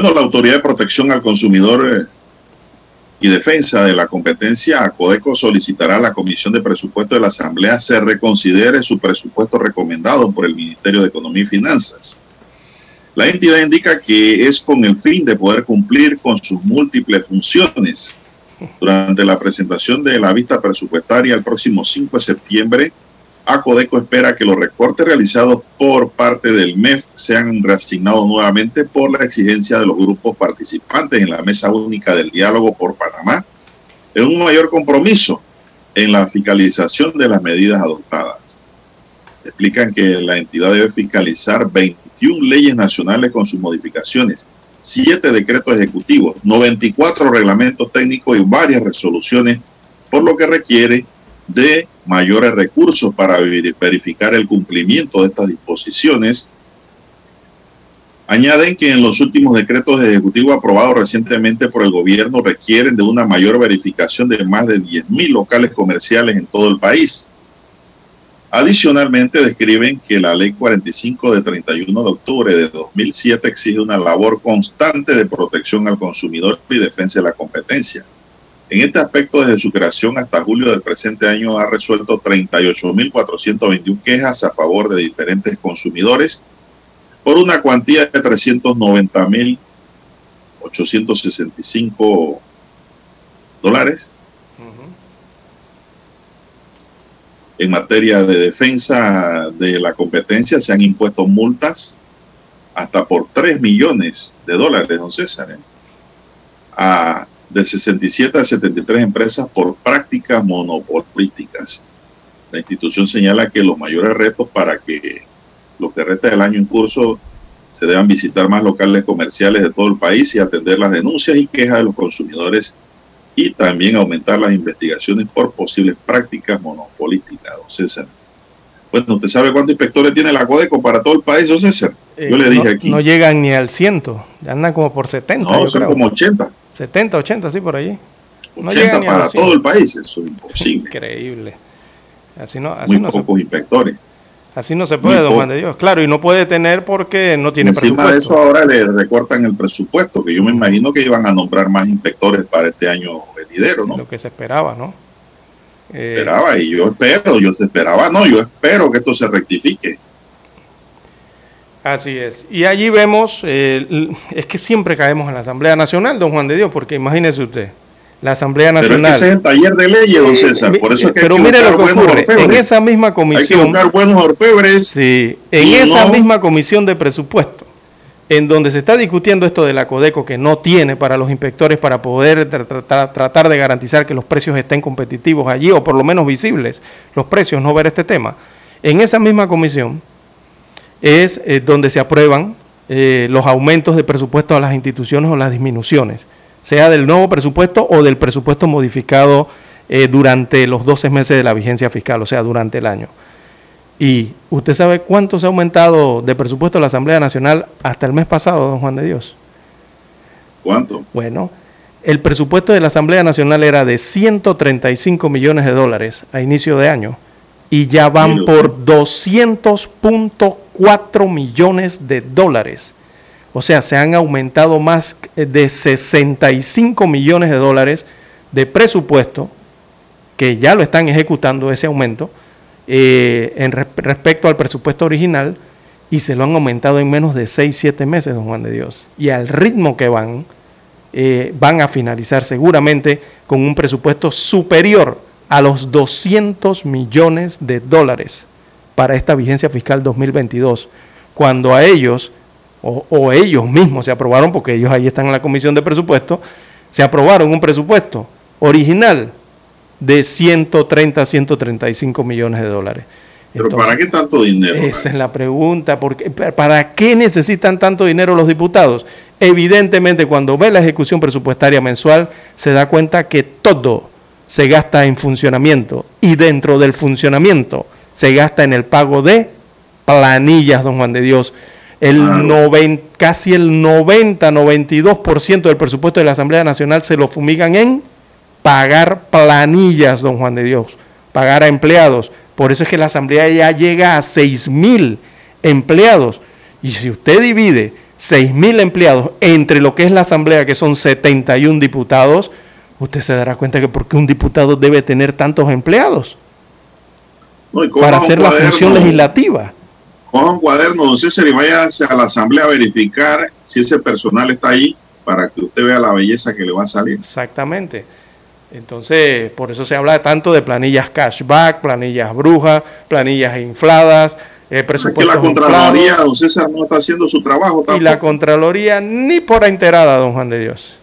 Bueno, la Autoridad de Protección al Consumidor eh, y Defensa de la Competencia, Codeco, solicitará a la Comisión de Presupuesto de la Asamblea se reconsidere su presupuesto recomendado por el Ministerio de Economía y Finanzas. La entidad indica que es con el fin de poder cumplir con sus múltiples funciones. Durante la presentación de la vista presupuestaria el próximo 5 de septiembre, Acodeco espera que los recortes realizados por parte del MEF sean reasignados nuevamente por la exigencia de los grupos participantes en la Mesa Única del Diálogo por Panamá en un mayor compromiso en la fiscalización de las medidas adoptadas. Explican que la entidad debe fiscalizar 21 leyes nacionales con sus modificaciones, 7 decretos ejecutivos, 94 reglamentos técnicos y varias resoluciones, por lo que requiere de mayores recursos para verificar el cumplimiento de estas disposiciones. Añaden que en los últimos decretos ejecutivos aprobados recientemente por el gobierno requieren de una mayor verificación de más de 10.000 locales comerciales en todo el país. Adicionalmente, describen que la Ley 45 de 31 de octubre de 2007 exige una labor constante de protección al consumidor y defensa de la competencia. En este aspecto, desde su creación hasta julio del presente año, ha resuelto 38.421 quejas a favor de diferentes consumidores por una cuantía de 390.865 dólares. En materia de defensa de la competencia se han impuesto multas hasta por 3 millones de dólares, don César, ¿eh? a de 67 a 73 empresas por prácticas monopolísticas. La institución señala que los mayores retos para que lo que resta del año en curso se deban visitar más locales comerciales de todo el país y atender las denuncias y quejas de los consumidores y también aumentar las investigaciones por posibles prácticas monopolísticas, César. Bueno, ¿usted sabe cuántos inspectores tiene la Codeco para todo el país, César? Yo le Eh, dije no, aquí. No llegan ni al ciento, ya andan como por 70. No, yo son creo. como 80. 70, 80, sí, por allí. No 80 llegan ni a para todo 100. el país, eso es imposible. Increíble. Así no, así Muy no, se, pocos inspectores. así no se puede, muy don. Juan de Dios. Claro, y no puede tener porque no tiene Encima presupuesto. de eso ahora le recortan el presupuesto, que yo me imagino que iban a nombrar más inspectores para este año venidero, ¿no? Lo que se esperaba, ¿no? Eh, Esperaba y yo espero, yo esperaba, no, yo espero que esto se rectifique. Así es. Y allí vemos, eh, es que siempre caemos en la Asamblea Nacional, don Juan de Dios, porque imagínese usted, la Asamblea Pero es que Nacional. ese es el taller de leyes, don César, por eso es que hay Pero que mire lo que ocurre, en esa misma Hay que comisión, buscar buenos orfebres. sí, en esa no- misma comisión de presupuesto, en donde se está discutiendo esto de la Codeco que no tiene para los inspectores para poder tra- tra- tra- tratar de garantizar que los precios estén competitivos allí o por lo menos visibles los precios, no ver este tema. En esa misma comisión es eh, donde se aprueban eh, los aumentos de presupuesto a las instituciones o las disminuciones, sea del nuevo presupuesto o del presupuesto modificado eh, durante los 12 meses de la vigencia fiscal, o sea, durante el año. Y usted sabe cuánto se ha aumentado de presupuesto de la Asamblea Nacional hasta el mes pasado, don Juan de Dios. ¿Cuánto? Bueno, el presupuesto de la Asamblea Nacional era de 135 millones de dólares a inicio de año y ya van por 200.4 millones de dólares. O sea, se han aumentado más de 65 millones de dólares de presupuesto que ya lo están ejecutando ese aumento eh, en respecto al presupuesto original y se lo han aumentado en menos de 6, 7 meses, don Juan de Dios. Y al ritmo que van, eh, van a finalizar seguramente con un presupuesto superior a los 200 millones de dólares para esta vigencia fiscal 2022, cuando a ellos, o, o ellos mismos se aprobaron, porque ellos ahí están en la comisión de presupuesto, se aprobaron un presupuesto original de 130 135 millones de dólares. ¿Pero para qué tanto dinero? Esa es la pregunta. Porque, ¿Para qué necesitan tanto dinero los diputados? Evidentemente, cuando ve la ejecución presupuestaria mensual, se da cuenta que todo se gasta en funcionamiento y dentro del funcionamiento se gasta en el pago de planillas, don Juan de Dios. El casi el 90-92% del presupuesto de la Asamblea Nacional se lo fumigan en pagar planillas, don Juan de Dios, pagar a empleados. Por eso es que la Asamblea ya llega a 6 mil empleados. Y si usted divide 6 mil empleados entre lo que es la Asamblea, que son 71 diputados, usted se dará cuenta que por qué un diputado debe tener tantos empleados para hacer la función legislativa. Coja un cuaderno, don César, y vaya a la Asamblea a verificar si ese personal está ahí para que usted vea la belleza que le va a salir. Exactamente. Entonces, por eso se habla tanto de planillas cashback, planillas brujas, planillas infladas, eh, presupuestos la Contraloría, don César, no está haciendo su trabajo tampoco. Y la Contraloría ni por enterada, don Juan de Dios.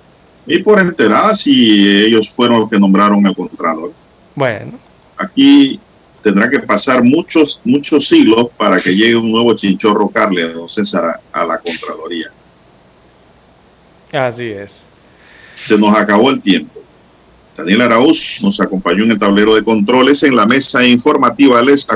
Ni por enterada si ellos fueron los que nombraron al Contralor. Bueno. Aquí tendrá que pasar muchos, muchos siglos para que llegue un nuevo chinchorro Carle, don César, a la Contraloría. Así es. Se nos acabó el tiempo. Daniel Arauz nos acompañó en el tablero de controles en la mesa informativa. Les